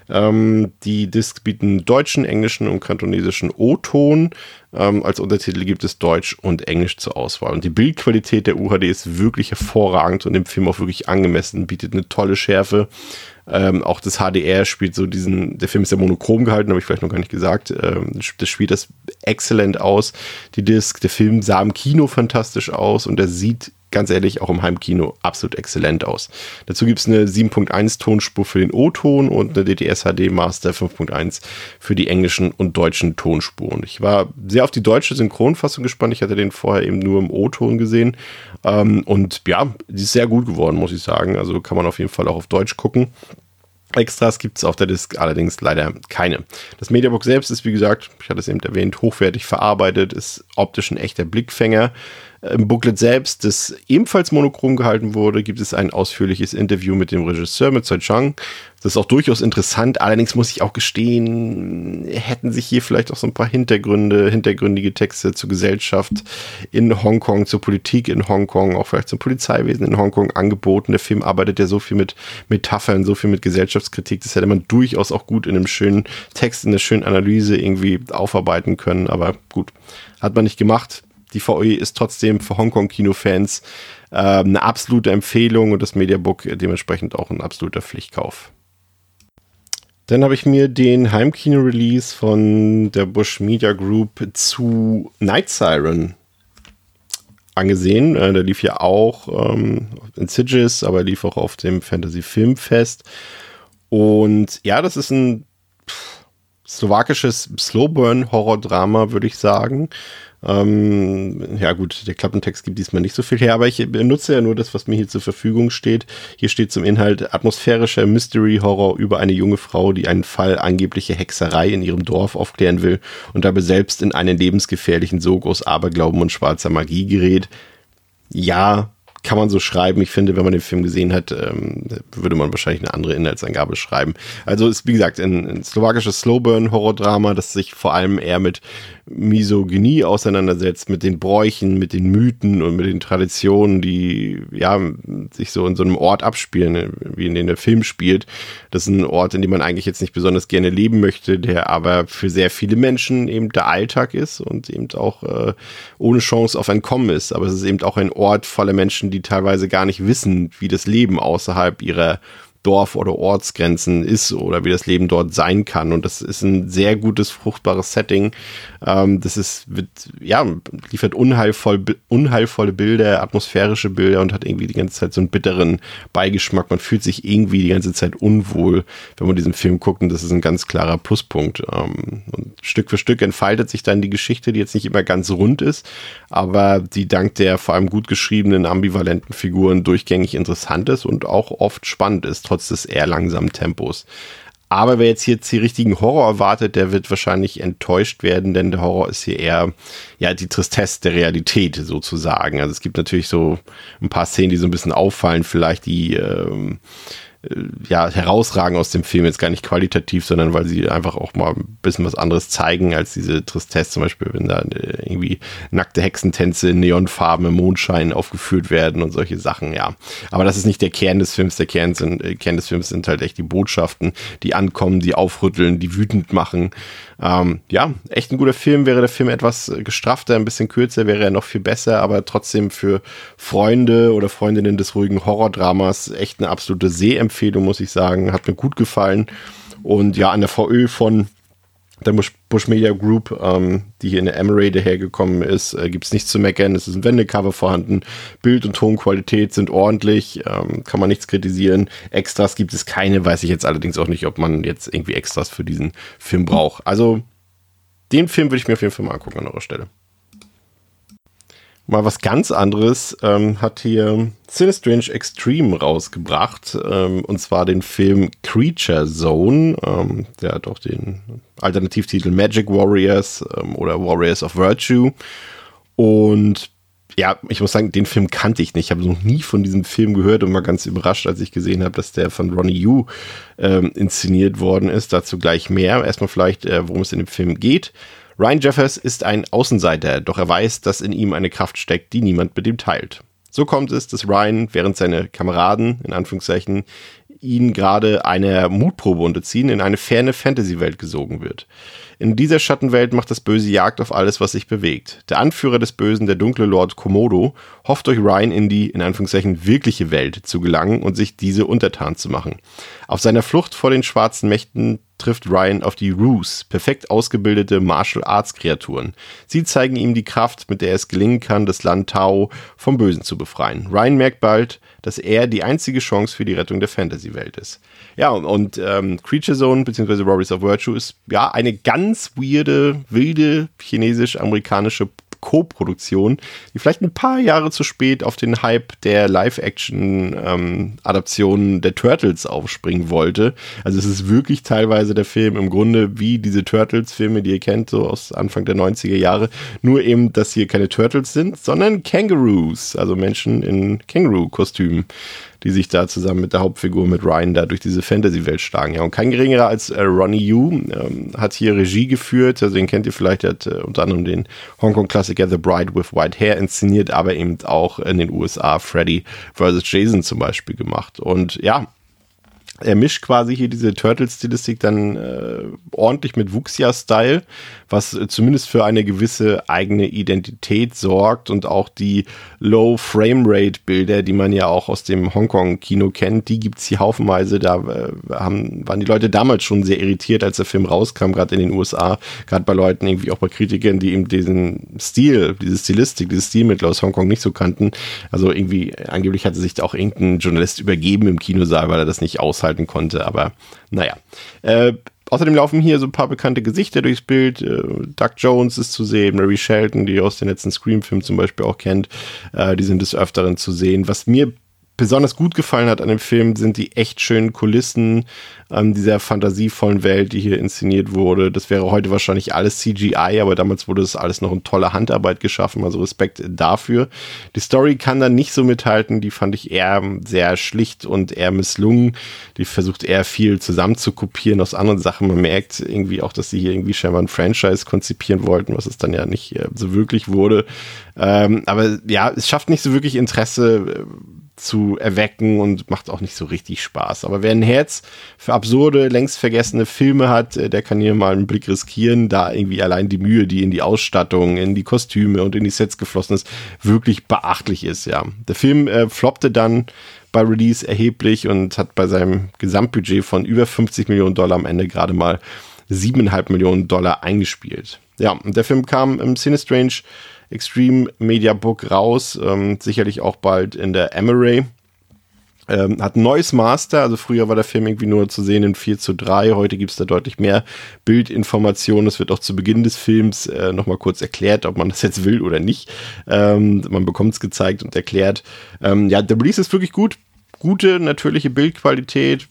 Ähm, die Discs bieten deutschen, englischen und kantonesischen O-Ton. Ähm, als Untertitel gibt es Deutsch und Englisch zur Auswahl. Und die Bildqualität der UHD ist wirklich hervorragend und dem Film auch wirklich angemessen, bietet eine tolle Schärfe. Ähm, auch das HDR spielt so diesen, der Film ist ja monochrom gehalten, habe ich vielleicht noch gar nicht gesagt. Ähm, das spielt das exzellent aus, die Disc. Der Film sah im Kino fantastisch aus und er sieht ganz ehrlich auch im Heimkino absolut exzellent aus. Dazu gibt es eine 7.1 Tonspur für den O-Ton und eine DTS HD Master 5.1 für die englischen und deutschen Tonspuren. Ich war sehr auf die deutsche Synchronfassung gespannt. Ich hatte den vorher eben nur im O-Ton gesehen. Ähm, und ja, die ist sehr gut geworden, muss ich sagen. Also kann man auf jeden Fall auch auf Deutsch gucken. Extras gibt es auf der Disk allerdings leider keine. Das Mediabook selbst ist, wie gesagt, ich hatte es eben erwähnt, hochwertig verarbeitet, ist optisch ein echter Blickfänger. Im Booklet selbst, das ebenfalls monochrom gehalten wurde, gibt es ein ausführliches Interview mit dem Regisseur, mit Tsai Chang. Das ist auch durchaus interessant. Allerdings muss ich auch gestehen, hätten sich hier vielleicht auch so ein paar Hintergründe, hintergründige Texte zur Gesellschaft in Hongkong, zur Politik in Hongkong, auch vielleicht zum Polizeiwesen in Hongkong angeboten. Der Film arbeitet ja so viel mit Metaphern, so viel mit Gesellschaftskritik. Das hätte man durchaus auch gut in einem schönen Text, in einer schönen Analyse irgendwie aufarbeiten können. Aber gut, hat man nicht gemacht die VOE ist trotzdem für Hongkong-Kinofans äh, eine absolute Empfehlung und das Mediabook dementsprechend auch ein absoluter Pflichtkauf. Dann habe ich mir den Heimkino-Release von der Bush Media Group zu Night Siren angesehen. Äh, der lief ja auch ähm, in Sidges, aber lief auch auf dem Fantasy Filmfest. Und ja, das ist ein slowakisches Slowburn-Horror-Drama, würde ich sagen. Ähm, ja gut, der Klappentext gibt diesmal nicht so viel her, aber ich benutze ja nur das, was mir hier zur Verfügung steht. Hier steht zum Inhalt atmosphärischer Mystery-Horror über eine junge Frau, die einen Fall angebliche Hexerei in ihrem Dorf aufklären will und dabei selbst in einen lebensgefährlichen Sog aus Aberglauben und schwarzer Magie gerät. Ja, kann man so schreiben. Ich finde, wenn man den Film gesehen hat, ähm, würde man wahrscheinlich eine andere Inhaltsangabe schreiben. Also ist, wie gesagt, ein, ein slowakisches Slowburn-Horror-Drama, das sich vor allem eher mit Misogynie auseinandersetzt, mit den Bräuchen, mit den Mythen und mit den Traditionen, die ja sich so in so einem Ort abspielen, wie in dem der Film spielt. Das ist ein Ort, in dem man eigentlich jetzt nicht besonders gerne leben möchte, der aber für sehr viele Menschen eben der Alltag ist und eben auch äh, ohne Chance auf ein Kommen ist. Aber es ist eben auch ein Ort voller Menschen, die teilweise gar nicht wissen, wie das Leben außerhalb ihrer Dorf- oder Ortsgrenzen ist oder wie das Leben dort sein kann. Und das ist ein sehr gutes, fruchtbares Setting. Ähm, das ist, wird, ja, liefert unheilvoll, unheilvolle Bilder, atmosphärische Bilder und hat irgendwie die ganze Zeit so einen bitteren Beigeschmack. Man fühlt sich irgendwie die ganze Zeit unwohl, wenn man diesen Film guckt. Und das ist ein ganz klarer Pluspunkt. Ähm, und Stück für Stück entfaltet sich dann die Geschichte, die jetzt nicht immer ganz rund ist, aber die dank der vor allem gut geschriebenen, ambivalenten Figuren durchgängig interessant ist und auch oft spannend ist trotz des eher langsamen Tempos. Aber wer jetzt hier die richtigen Horror erwartet, der wird wahrscheinlich enttäuscht werden, denn der Horror ist hier eher ja die Tristesse der Realität sozusagen. Also es gibt natürlich so ein paar Szenen, die so ein bisschen auffallen, vielleicht die ähm, äh, ja, herausragen aus dem Film, jetzt gar nicht qualitativ, sondern weil sie einfach auch mal ein bisschen was anderes zeigen als diese Tristesse, zum Beispiel, wenn da äh, irgendwie nackte Hexentänze in Neonfarben im Mondschein aufgeführt werden und solche Sachen, ja. Aber das ist nicht der Kern des Films. Der Kern, sind, äh, Kern des Films sind halt echt die Botschaften, die ankommen, die aufrütteln, die wütend machen. Ähm, ja, echt ein guter Film. Wäre der Film etwas gestrafter, ein bisschen kürzer, wäre er noch viel besser, aber trotzdem für Freunde oder Freundinnen des ruhigen Horrordramas echt eine absolute Sehempfehlung, muss ich sagen. Hat mir gut gefallen. Und ja, an der VÖ von der Bush Media Group, ähm, die hier in der Emery dahergekommen ist, äh, gibt es nichts zu meckern. Es ist ein Wendecover vorhanden. Bild- und Tonqualität sind ordentlich, ähm, kann man nichts kritisieren. Extras gibt es keine, weiß ich jetzt allerdings auch nicht, ob man jetzt irgendwie Extras für diesen Film braucht. Also, den Film würde ich mir auf jeden Fall mal angucken an eurer Stelle. Mal was ganz anderes ähm, hat hier Sinistrange Extreme rausgebracht. Ähm, und zwar den Film Creature Zone. Ähm, der hat auch den Alternativtitel Magic Warriors ähm, oder Warriors of Virtue. Und ja, ich muss sagen, den Film kannte ich nicht. Ich habe noch nie von diesem Film gehört und war ganz überrascht, als ich gesehen habe, dass der von Ronnie Yu ähm, inszeniert worden ist. Dazu gleich mehr. Erstmal vielleicht, äh, worum es in dem Film geht. Ryan Jeffers ist ein Außenseiter, doch er weiß, dass in ihm eine Kraft steckt, die niemand mit ihm teilt. So kommt es, dass Ryan, während seine Kameraden, in Anführungszeichen, ihn gerade einer Mutprobe unterziehen, in eine ferne Fantasy-Welt gesogen wird. In dieser Schattenwelt macht das Böse Jagd auf alles, was sich bewegt. Der Anführer des Bösen, der dunkle Lord Komodo, hofft durch Ryan in die, in Anführungszeichen, wirkliche Welt zu gelangen und sich diese untertan zu machen. Auf seiner Flucht vor den schwarzen Mächten trifft Ryan auf die Roos, perfekt ausgebildete Martial Arts Kreaturen. Sie zeigen ihm die Kraft, mit der es gelingen kann, das Land Tao vom Bösen zu befreien. Ryan merkt bald, dass er die einzige Chance für die Rettung der Fantasy-Welt ist. Ja, und ähm, Creature Zone bzw. Warriors of Virtue ist ja eine ganz weirde, wilde chinesisch-amerikanische Co-Produktion, die vielleicht ein paar Jahre zu spät auf den Hype der Live-Action-Adaptionen ähm, der Turtles aufspringen wollte. Also es ist wirklich teilweise der Film im Grunde wie diese Turtles-Filme, die ihr kennt, so aus Anfang der 90er Jahre. Nur eben, dass hier keine Turtles sind, sondern Kangaroos, also Menschen in Känguru-Kostümen die sich da zusammen mit der Hauptfigur, mit Ryan, da durch diese Fantasy-Welt schlagen. Ja, und kein geringerer als äh, Ronnie Yu ähm, hat hier Regie geführt. Also den kennt ihr vielleicht, er hat äh, unter anderem den Hongkong-Klassiker The Bride with White Hair inszeniert, aber eben auch in den USA Freddy vs. Jason zum Beispiel gemacht. Und ja, er mischt quasi hier diese Turtle-Stilistik dann äh, ordentlich mit Wuxia-Style, was äh, zumindest für eine gewisse eigene Identität sorgt und auch die Low-Frame-Rate-Bilder, die man ja auch aus dem Hongkong-Kino kennt, die gibt's hier haufenweise. Da äh, haben, waren die Leute damals schon sehr irritiert, als der Film rauskam, gerade in den USA, gerade bei Leuten, irgendwie auch bei Kritikern, die eben diesen Stil, diese Stilistik, dieses Stilmittel aus Hongkong nicht so kannten. Also irgendwie, angeblich hatte sich da auch irgendein Journalist übergeben im Kinosaal, weil er das nicht aushalten aushalten konnte. Aber naja. Äh, außerdem laufen hier so ein paar bekannte Gesichter durchs Bild. Äh, Doug Jones ist zu sehen, Mary Shelton, die ihr aus den letzten Scream-Filmen zum Beispiel auch kennt. Äh, die sind des Öfteren zu sehen. Was mir besonders gut gefallen hat an dem Film, sind die echt schönen Kulissen ähm, dieser fantasievollen Welt, die hier inszeniert wurde. Das wäre heute wahrscheinlich alles CGI, aber damals wurde das alles noch in toller Handarbeit geschaffen, also Respekt dafür. Die Story kann dann nicht so mithalten, die fand ich eher sehr schlicht und eher misslungen. Die versucht eher viel zusammen zu kopieren aus anderen Sachen. Man merkt irgendwie auch, dass sie hier irgendwie scheinbar ein Franchise konzipieren wollten, was es dann ja nicht äh, so wirklich wurde. Ähm, aber ja, es schafft nicht so wirklich Interesse. Zu erwecken und macht auch nicht so richtig Spaß. Aber wer ein Herz für absurde, längst vergessene Filme hat, äh, der kann hier mal einen Blick riskieren, da irgendwie allein die Mühe, die in die Ausstattung, in die Kostüme und in die Sets geflossen ist, wirklich beachtlich ist, ja. Der Film äh, floppte dann bei Release erheblich und hat bei seinem Gesamtbudget von über 50 Millionen Dollar am Ende gerade mal 7,5 Millionen Dollar eingespielt. Ja, und der Film kam im Cinestrange Extreme Media Book raus, ähm, sicherlich auch bald in der Emery. Ähm, hat ein neues Master, also früher war der Film irgendwie nur zu sehen in 4 zu 3, heute gibt es da deutlich mehr Bildinformationen. Es wird auch zu Beginn des Films äh, nochmal kurz erklärt, ob man das jetzt will oder nicht. Ähm, man bekommt es gezeigt und erklärt. Ähm, ja, der Release ist wirklich gut. Gute, natürliche Bildqualität,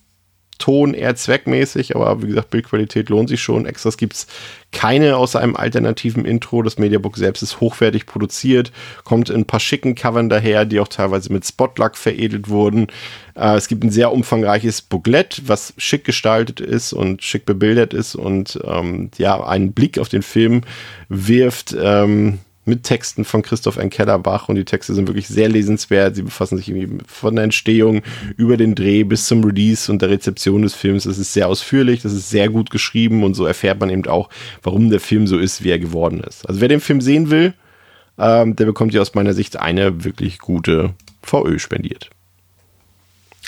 Ton eher zweckmäßig, aber wie gesagt, Bildqualität lohnt sich schon. Extras gibt es keine außer einem alternativen Intro. Das Mediabook selbst ist hochwertig produziert, kommt in ein paar schicken Covern daher, die auch teilweise mit Spotluck veredelt wurden. Äh, es gibt ein sehr umfangreiches Booklet, was schick gestaltet ist und schick bebildert ist und ähm, ja, einen Blick auf den Film wirft. Ähm, mit Texten von Christoph N. Kellerbach und die Texte sind wirklich sehr lesenswert. Sie befassen sich irgendwie von der Entstehung über den Dreh bis zum Release und der Rezeption des Films. Das ist sehr ausführlich, das ist sehr gut geschrieben und so erfährt man eben auch, warum der Film so ist, wie er geworden ist. Also wer den Film sehen will, ähm, der bekommt hier aus meiner Sicht eine wirklich gute VÖ spendiert.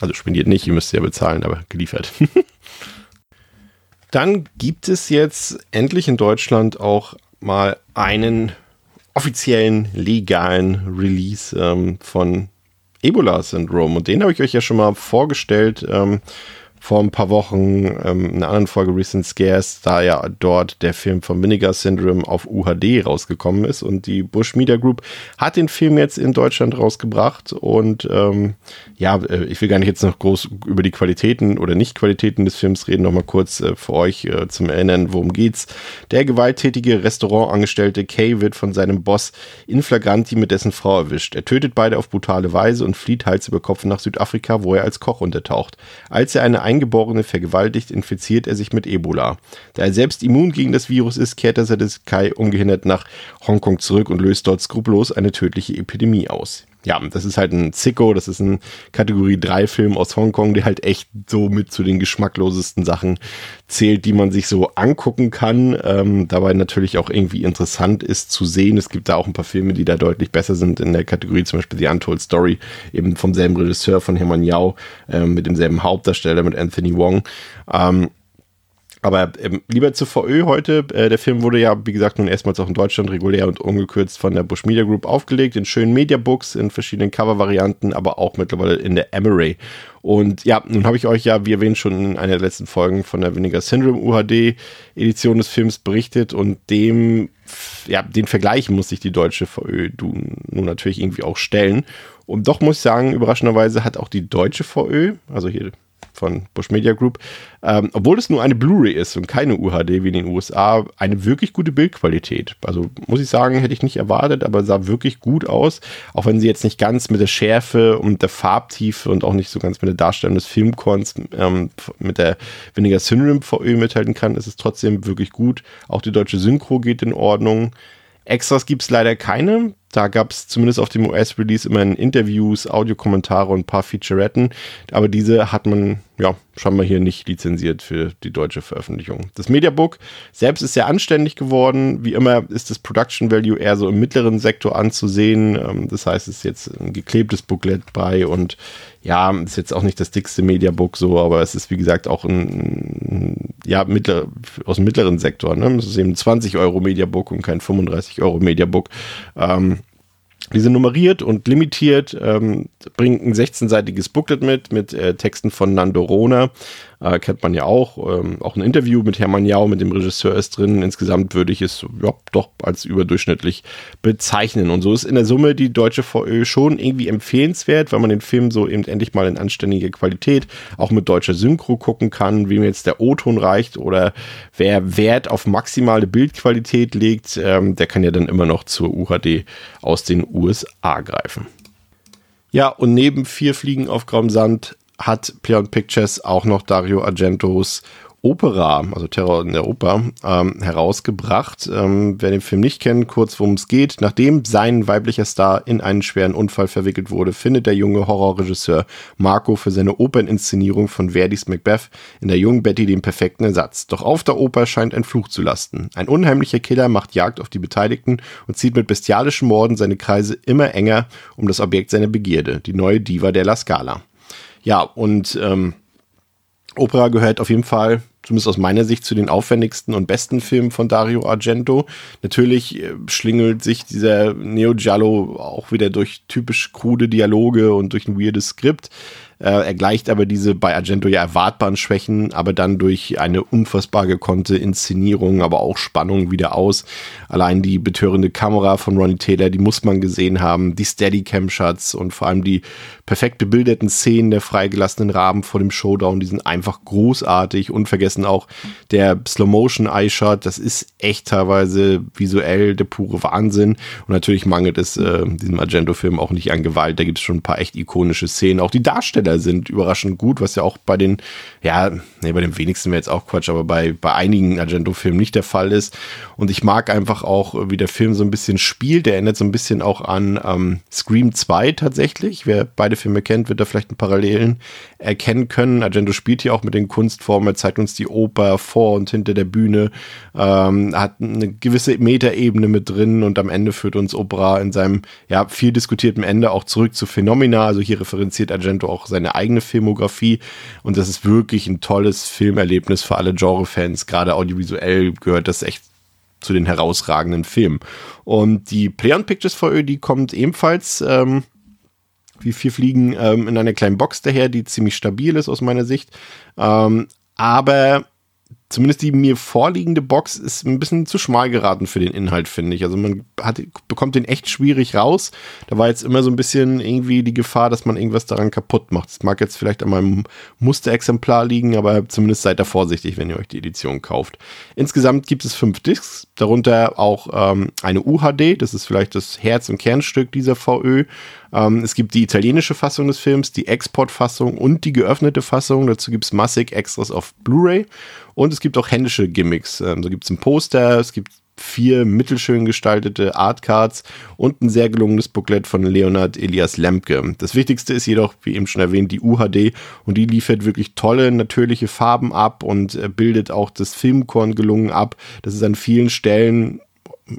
Also spendiert nicht, ihr müsst ja bezahlen, aber geliefert. Dann gibt es jetzt endlich in Deutschland auch mal einen offiziellen, legalen Release ähm, von Ebola-Syndrom. Und den habe ich euch ja schon mal vorgestellt. Ähm, vor ein paar Wochen ähm, in einer anderen Folge Recent Scares, da ja dort der Film von Vinegar Syndrome auf UHD rausgekommen ist und die Bush Media Group hat den Film jetzt in Deutschland rausgebracht und ähm, ja, äh, ich will gar nicht jetzt noch groß über die Qualitäten oder Nicht-Qualitäten des Films reden, nochmal kurz äh, für euch äh, zum Erinnern, worum geht's. Der gewalttätige Restaurantangestellte Kay wird von seinem Boss in Flagranti mit dessen Frau erwischt. Er tötet beide auf brutale Weise und flieht Hals über Kopf nach Südafrika, wo er als Koch untertaucht. Als er eine Eingeborene vergewaltigt, infiziert er sich mit Ebola. Da er selbst immun gegen das Virus ist, kehrt er Kai ungehindert nach Hongkong zurück und löst dort skrupellos eine tödliche Epidemie aus ja, das ist halt ein Zicko, das ist ein Kategorie 3 Film aus Hongkong, der halt echt so mit zu den geschmacklosesten Sachen zählt, die man sich so angucken kann. Ähm, dabei natürlich auch irgendwie interessant ist zu sehen. Es gibt da auch ein paar Filme, die da deutlich besser sind in der Kategorie, zum Beispiel The Untold Story, eben vom selben Regisseur von Hermann Yao, äh, mit demselben Hauptdarsteller, mit Anthony Wong. Ähm, Aber ähm, lieber zur VÖ heute. Äh, der Film wurde ja, wie gesagt, nun erstmals auch in Deutschland regulär und ungekürzt von der Bush Media Group aufgelegt, in schönen Mediabooks, in verschiedenen Cover-Varianten, aber auch mittlerweile in der Emery. Und ja, nun habe ich euch ja, wie erwähnt, schon in einer der letzten Folgen von der Vinegar Syndrome UHD-Edition des Films berichtet und dem, ja, den Vergleich muss sich die deutsche VÖ nun natürlich irgendwie auch stellen. Und doch muss ich sagen, überraschenderweise hat auch die deutsche VÖ, also hier von Bush Media Group, ähm, obwohl es nur eine Blu-ray ist und keine UHD wie in den USA, eine wirklich gute Bildqualität. Also muss ich sagen, hätte ich nicht erwartet, aber sah wirklich gut aus, auch wenn sie jetzt nicht ganz mit der Schärfe und der Farbtiefe und auch nicht so ganz mit der Darstellung des Filmkorns ähm, mit der weniger Syndrome VÖ mithalten kann, ist es trotzdem wirklich gut. Auch die deutsche Synchro geht in Ordnung. Extras gibt es leider keine. Da gab es zumindest auf dem US-Release immerhin Interviews, Audiokommentare und ein paar Featuretten. Aber diese hat man ja scheinbar hier nicht lizenziert für die deutsche Veröffentlichung. Das Mediabook selbst ist sehr anständig geworden. Wie immer ist das Production Value eher so im mittleren Sektor anzusehen. Ähm, das heißt, es ist jetzt ein geklebtes Booklet bei und ja, ist jetzt auch nicht das dickste Mediabook so, aber es ist wie gesagt auch ein, ja, mittler, aus dem mittleren Sektor. Ne? Es ist eben ein 20 Euro Mediabook und kein 35 Euro Mediabook. Ähm, die sind nummeriert und limitiert, ähm, bringen ein 16-seitiges Booklet mit, mit äh, Texten von Nando Rona. Äh, kennt man ja auch. Ähm, auch ein Interview mit Hermann Jau, mit dem Regisseur ist drin. Insgesamt würde ich es ja, doch als überdurchschnittlich bezeichnen. Und so ist in der Summe die deutsche VÖ schon irgendwie empfehlenswert, weil man den Film so eben endlich mal in anständiger Qualität auch mit deutscher Synchro gucken kann, wem jetzt der O-Ton reicht oder wer Wert auf maximale Bildqualität legt, ähm, der kann ja dann immer noch zur UHD aus den USA greifen. Ja, und neben vier Fliegen auf grauem Sand hat Pleon Pictures auch noch Dario Argentos Opera, also Terror in der Oper, ähm, herausgebracht. Ähm, wer den Film nicht kennt, kurz worum es geht. Nachdem sein weiblicher Star in einen schweren Unfall verwickelt wurde, findet der junge Horrorregisseur Marco für seine Operninszenierung von Verdis Macbeth in der jungen Betty den perfekten Ersatz. Doch auf der Oper scheint ein Fluch zu lasten. Ein unheimlicher Killer macht Jagd auf die Beteiligten und zieht mit bestialischen Morden seine Kreise immer enger um das Objekt seiner Begierde, die neue Diva der La Scala. Ja, und ähm, Opera gehört auf jeden Fall, zumindest aus meiner Sicht, zu den aufwendigsten und besten Filmen von Dario Argento. Natürlich äh, schlingelt sich dieser Neo Giallo auch wieder durch typisch krude Dialoge und durch ein weirdes Skript. Äh, er gleicht aber diese bei Argento ja erwartbaren Schwächen, aber dann durch eine unfassbar gekonnte Inszenierung, aber auch Spannung wieder aus. Allein die betörende Kamera von Ronnie Taylor, die muss man gesehen haben, die Steadicam-Shots und vor allem die perfekt bebildeten Szenen der freigelassenen Raben vor dem Showdown, die sind einfach großartig. Unvergessen auch der Slow-Motion-Eye-Shot, das ist echt teilweise visuell der pure Wahnsinn. Und natürlich mangelt es äh, diesem Argento-Film auch nicht an Gewalt, da gibt es schon ein paar echt ikonische Szenen. Auch die Darsteller Darsteller sind überraschend gut, was ja auch bei den, ja, nee, bei den wenigsten wäre jetzt auch Quatsch, aber bei, bei einigen Argento-Filmen nicht der Fall ist. Und ich mag einfach auch, wie der Film so ein bisschen spielt. Der erinnert so ein bisschen auch an ähm, Scream 2 tatsächlich. Wer beide Filme kennt, wird da vielleicht einen Parallelen erkennen können. Argento spielt hier auch mit den Kunstformen, er zeigt uns die Oper vor und hinter der Bühne, ähm, hat eine gewisse Metaebene mit drin und am Ende führt uns Opera in seinem ja viel diskutierten Ende auch zurück zu Phenomena. Also hier referenziert Argento auch sein seine eigene Filmografie und das ist wirklich ein tolles Filmerlebnis für alle Genre-Fans. Gerade audiovisuell gehört das echt zu den herausragenden Filmen. Und die Play Pictures VÖ, die kommt ebenfalls ähm, wie vier Fliegen ähm, in einer kleinen Box daher, die ziemlich stabil ist aus meiner Sicht. Ähm, aber zumindest die mir vorliegende Box ist ein bisschen zu schmal geraten für den Inhalt, finde ich. Also man hat, bekommt den echt schwierig raus. Da war jetzt immer so ein bisschen irgendwie die Gefahr, dass man irgendwas daran kaputt macht. Das mag jetzt vielleicht an meinem Musterexemplar liegen, aber zumindest seid da vorsichtig, wenn ihr euch die Edition kauft. Insgesamt gibt es fünf Discs, darunter auch ähm, eine UHD, das ist vielleicht das Herz- und Kernstück dieser VÖ. Ähm, es gibt die italienische Fassung des Films, die Exportfassung und die geöffnete Fassung. Dazu gibt es massig Extras auf Blu-ray. Und es gibt auch händische Gimmicks. Ähm, so gibt es ein Poster, es gibt vier mittelschön gestaltete Artcards und ein sehr gelungenes Booklet von Leonard Elias Lemke. Das Wichtigste ist jedoch, wie eben schon erwähnt, die UHD und die liefert wirklich tolle, natürliche Farben ab und äh, bildet auch das Filmkorn gelungen ab. Das ist an vielen Stellen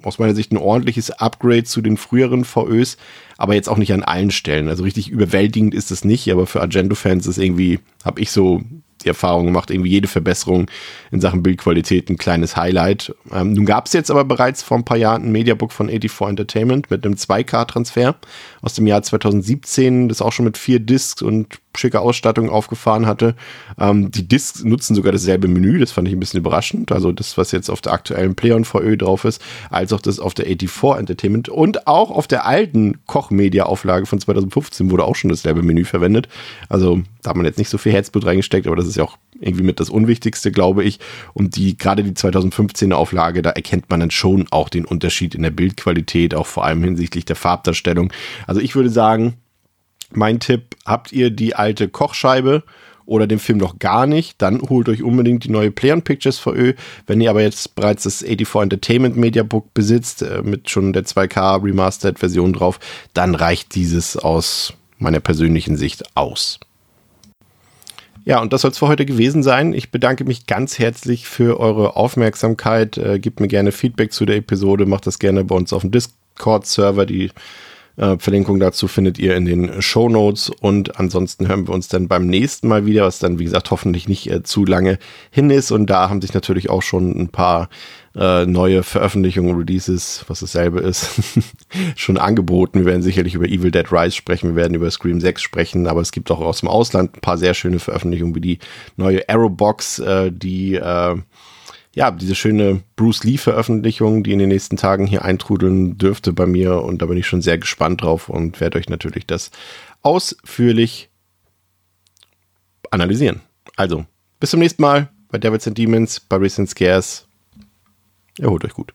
aus meiner Sicht ein ordentliches Upgrade zu den früheren VÖs, aber jetzt auch nicht an allen Stellen. Also richtig überwältigend ist es nicht, aber für Argento-Fans ist irgendwie, habe ich so die Erfahrung gemacht, irgendwie jede Verbesserung in Sachen Bildqualität ein kleines Highlight. Ähm, nun gab es jetzt aber bereits vor ein paar Jahren ein Mediabook von 84 Entertainment mit einem 2K-Transfer aus dem Jahr 2017, das auch schon mit vier Discs und schicke Ausstattung aufgefahren hatte. Ähm, die Discs nutzen sogar dasselbe Menü, das fand ich ein bisschen überraschend. Also das, was jetzt auf der aktuellen Playon VÖ drauf ist, als auch das auf der 84 Entertainment und auch auf der alten Koch-Media-Auflage von 2015 wurde auch schon dasselbe Menü verwendet. Also da hat man jetzt nicht so viel Herzblut reingesteckt, aber das ist ja auch irgendwie mit das Unwichtigste, glaube ich. Und die, gerade die 2015er Auflage, da erkennt man dann schon auch den Unterschied in der Bildqualität, auch vor allem hinsichtlich der Farbdarstellung. Also ich würde sagen, mein Tipp, habt ihr die alte Kochscheibe oder den Film noch gar nicht, dann holt euch unbedingt die neue Play on Pictures VÖ. Wenn ihr aber jetzt bereits das 84 Entertainment Media Book besitzt, äh, mit schon der 2K Remastered Version drauf, dann reicht dieses aus meiner persönlichen Sicht aus. Ja, und das soll es für heute gewesen sein. Ich bedanke mich ganz herzlich für eure Aufmerksamkeit. Äh, gebt mir gerne Feedback zu der Episode, macht das gerne bei uns auf dem Discord-Server. Die äh, Verlinkung dazu findet ihr in den Show Notes. Und ansonsten hören wir uns dann beim nächsten Mal wieder, was dann wie gesagt hoffentlich nicht äh, zu lange hin ist. Und da haben sich natürlich auch schon ein paar äh, neue Veröffentlichungen, Releases, was dasselbe ist, schon angeboten. Wir werden sicherlich über Evil Dead Rise sprechen, wir werden über Scream 6 sprechen, aber es gibt auch aus dem Ausland ein paar sehr schöne Veröffentlichungen wie die neue Arrowbox, äh, die äh, ja, diese schöne Bruce Lee-Veröffentlichung, die in den nächsten Tagen hier eintrudeln dürfte bei mir. Und da bin ich schon sehr gespannt drauf und werde euch natürlich das ausführlich analysieren. Also, bis zum nächsten Mal bei Devils and Demons, bei Recent Scares. Erholt euch gut.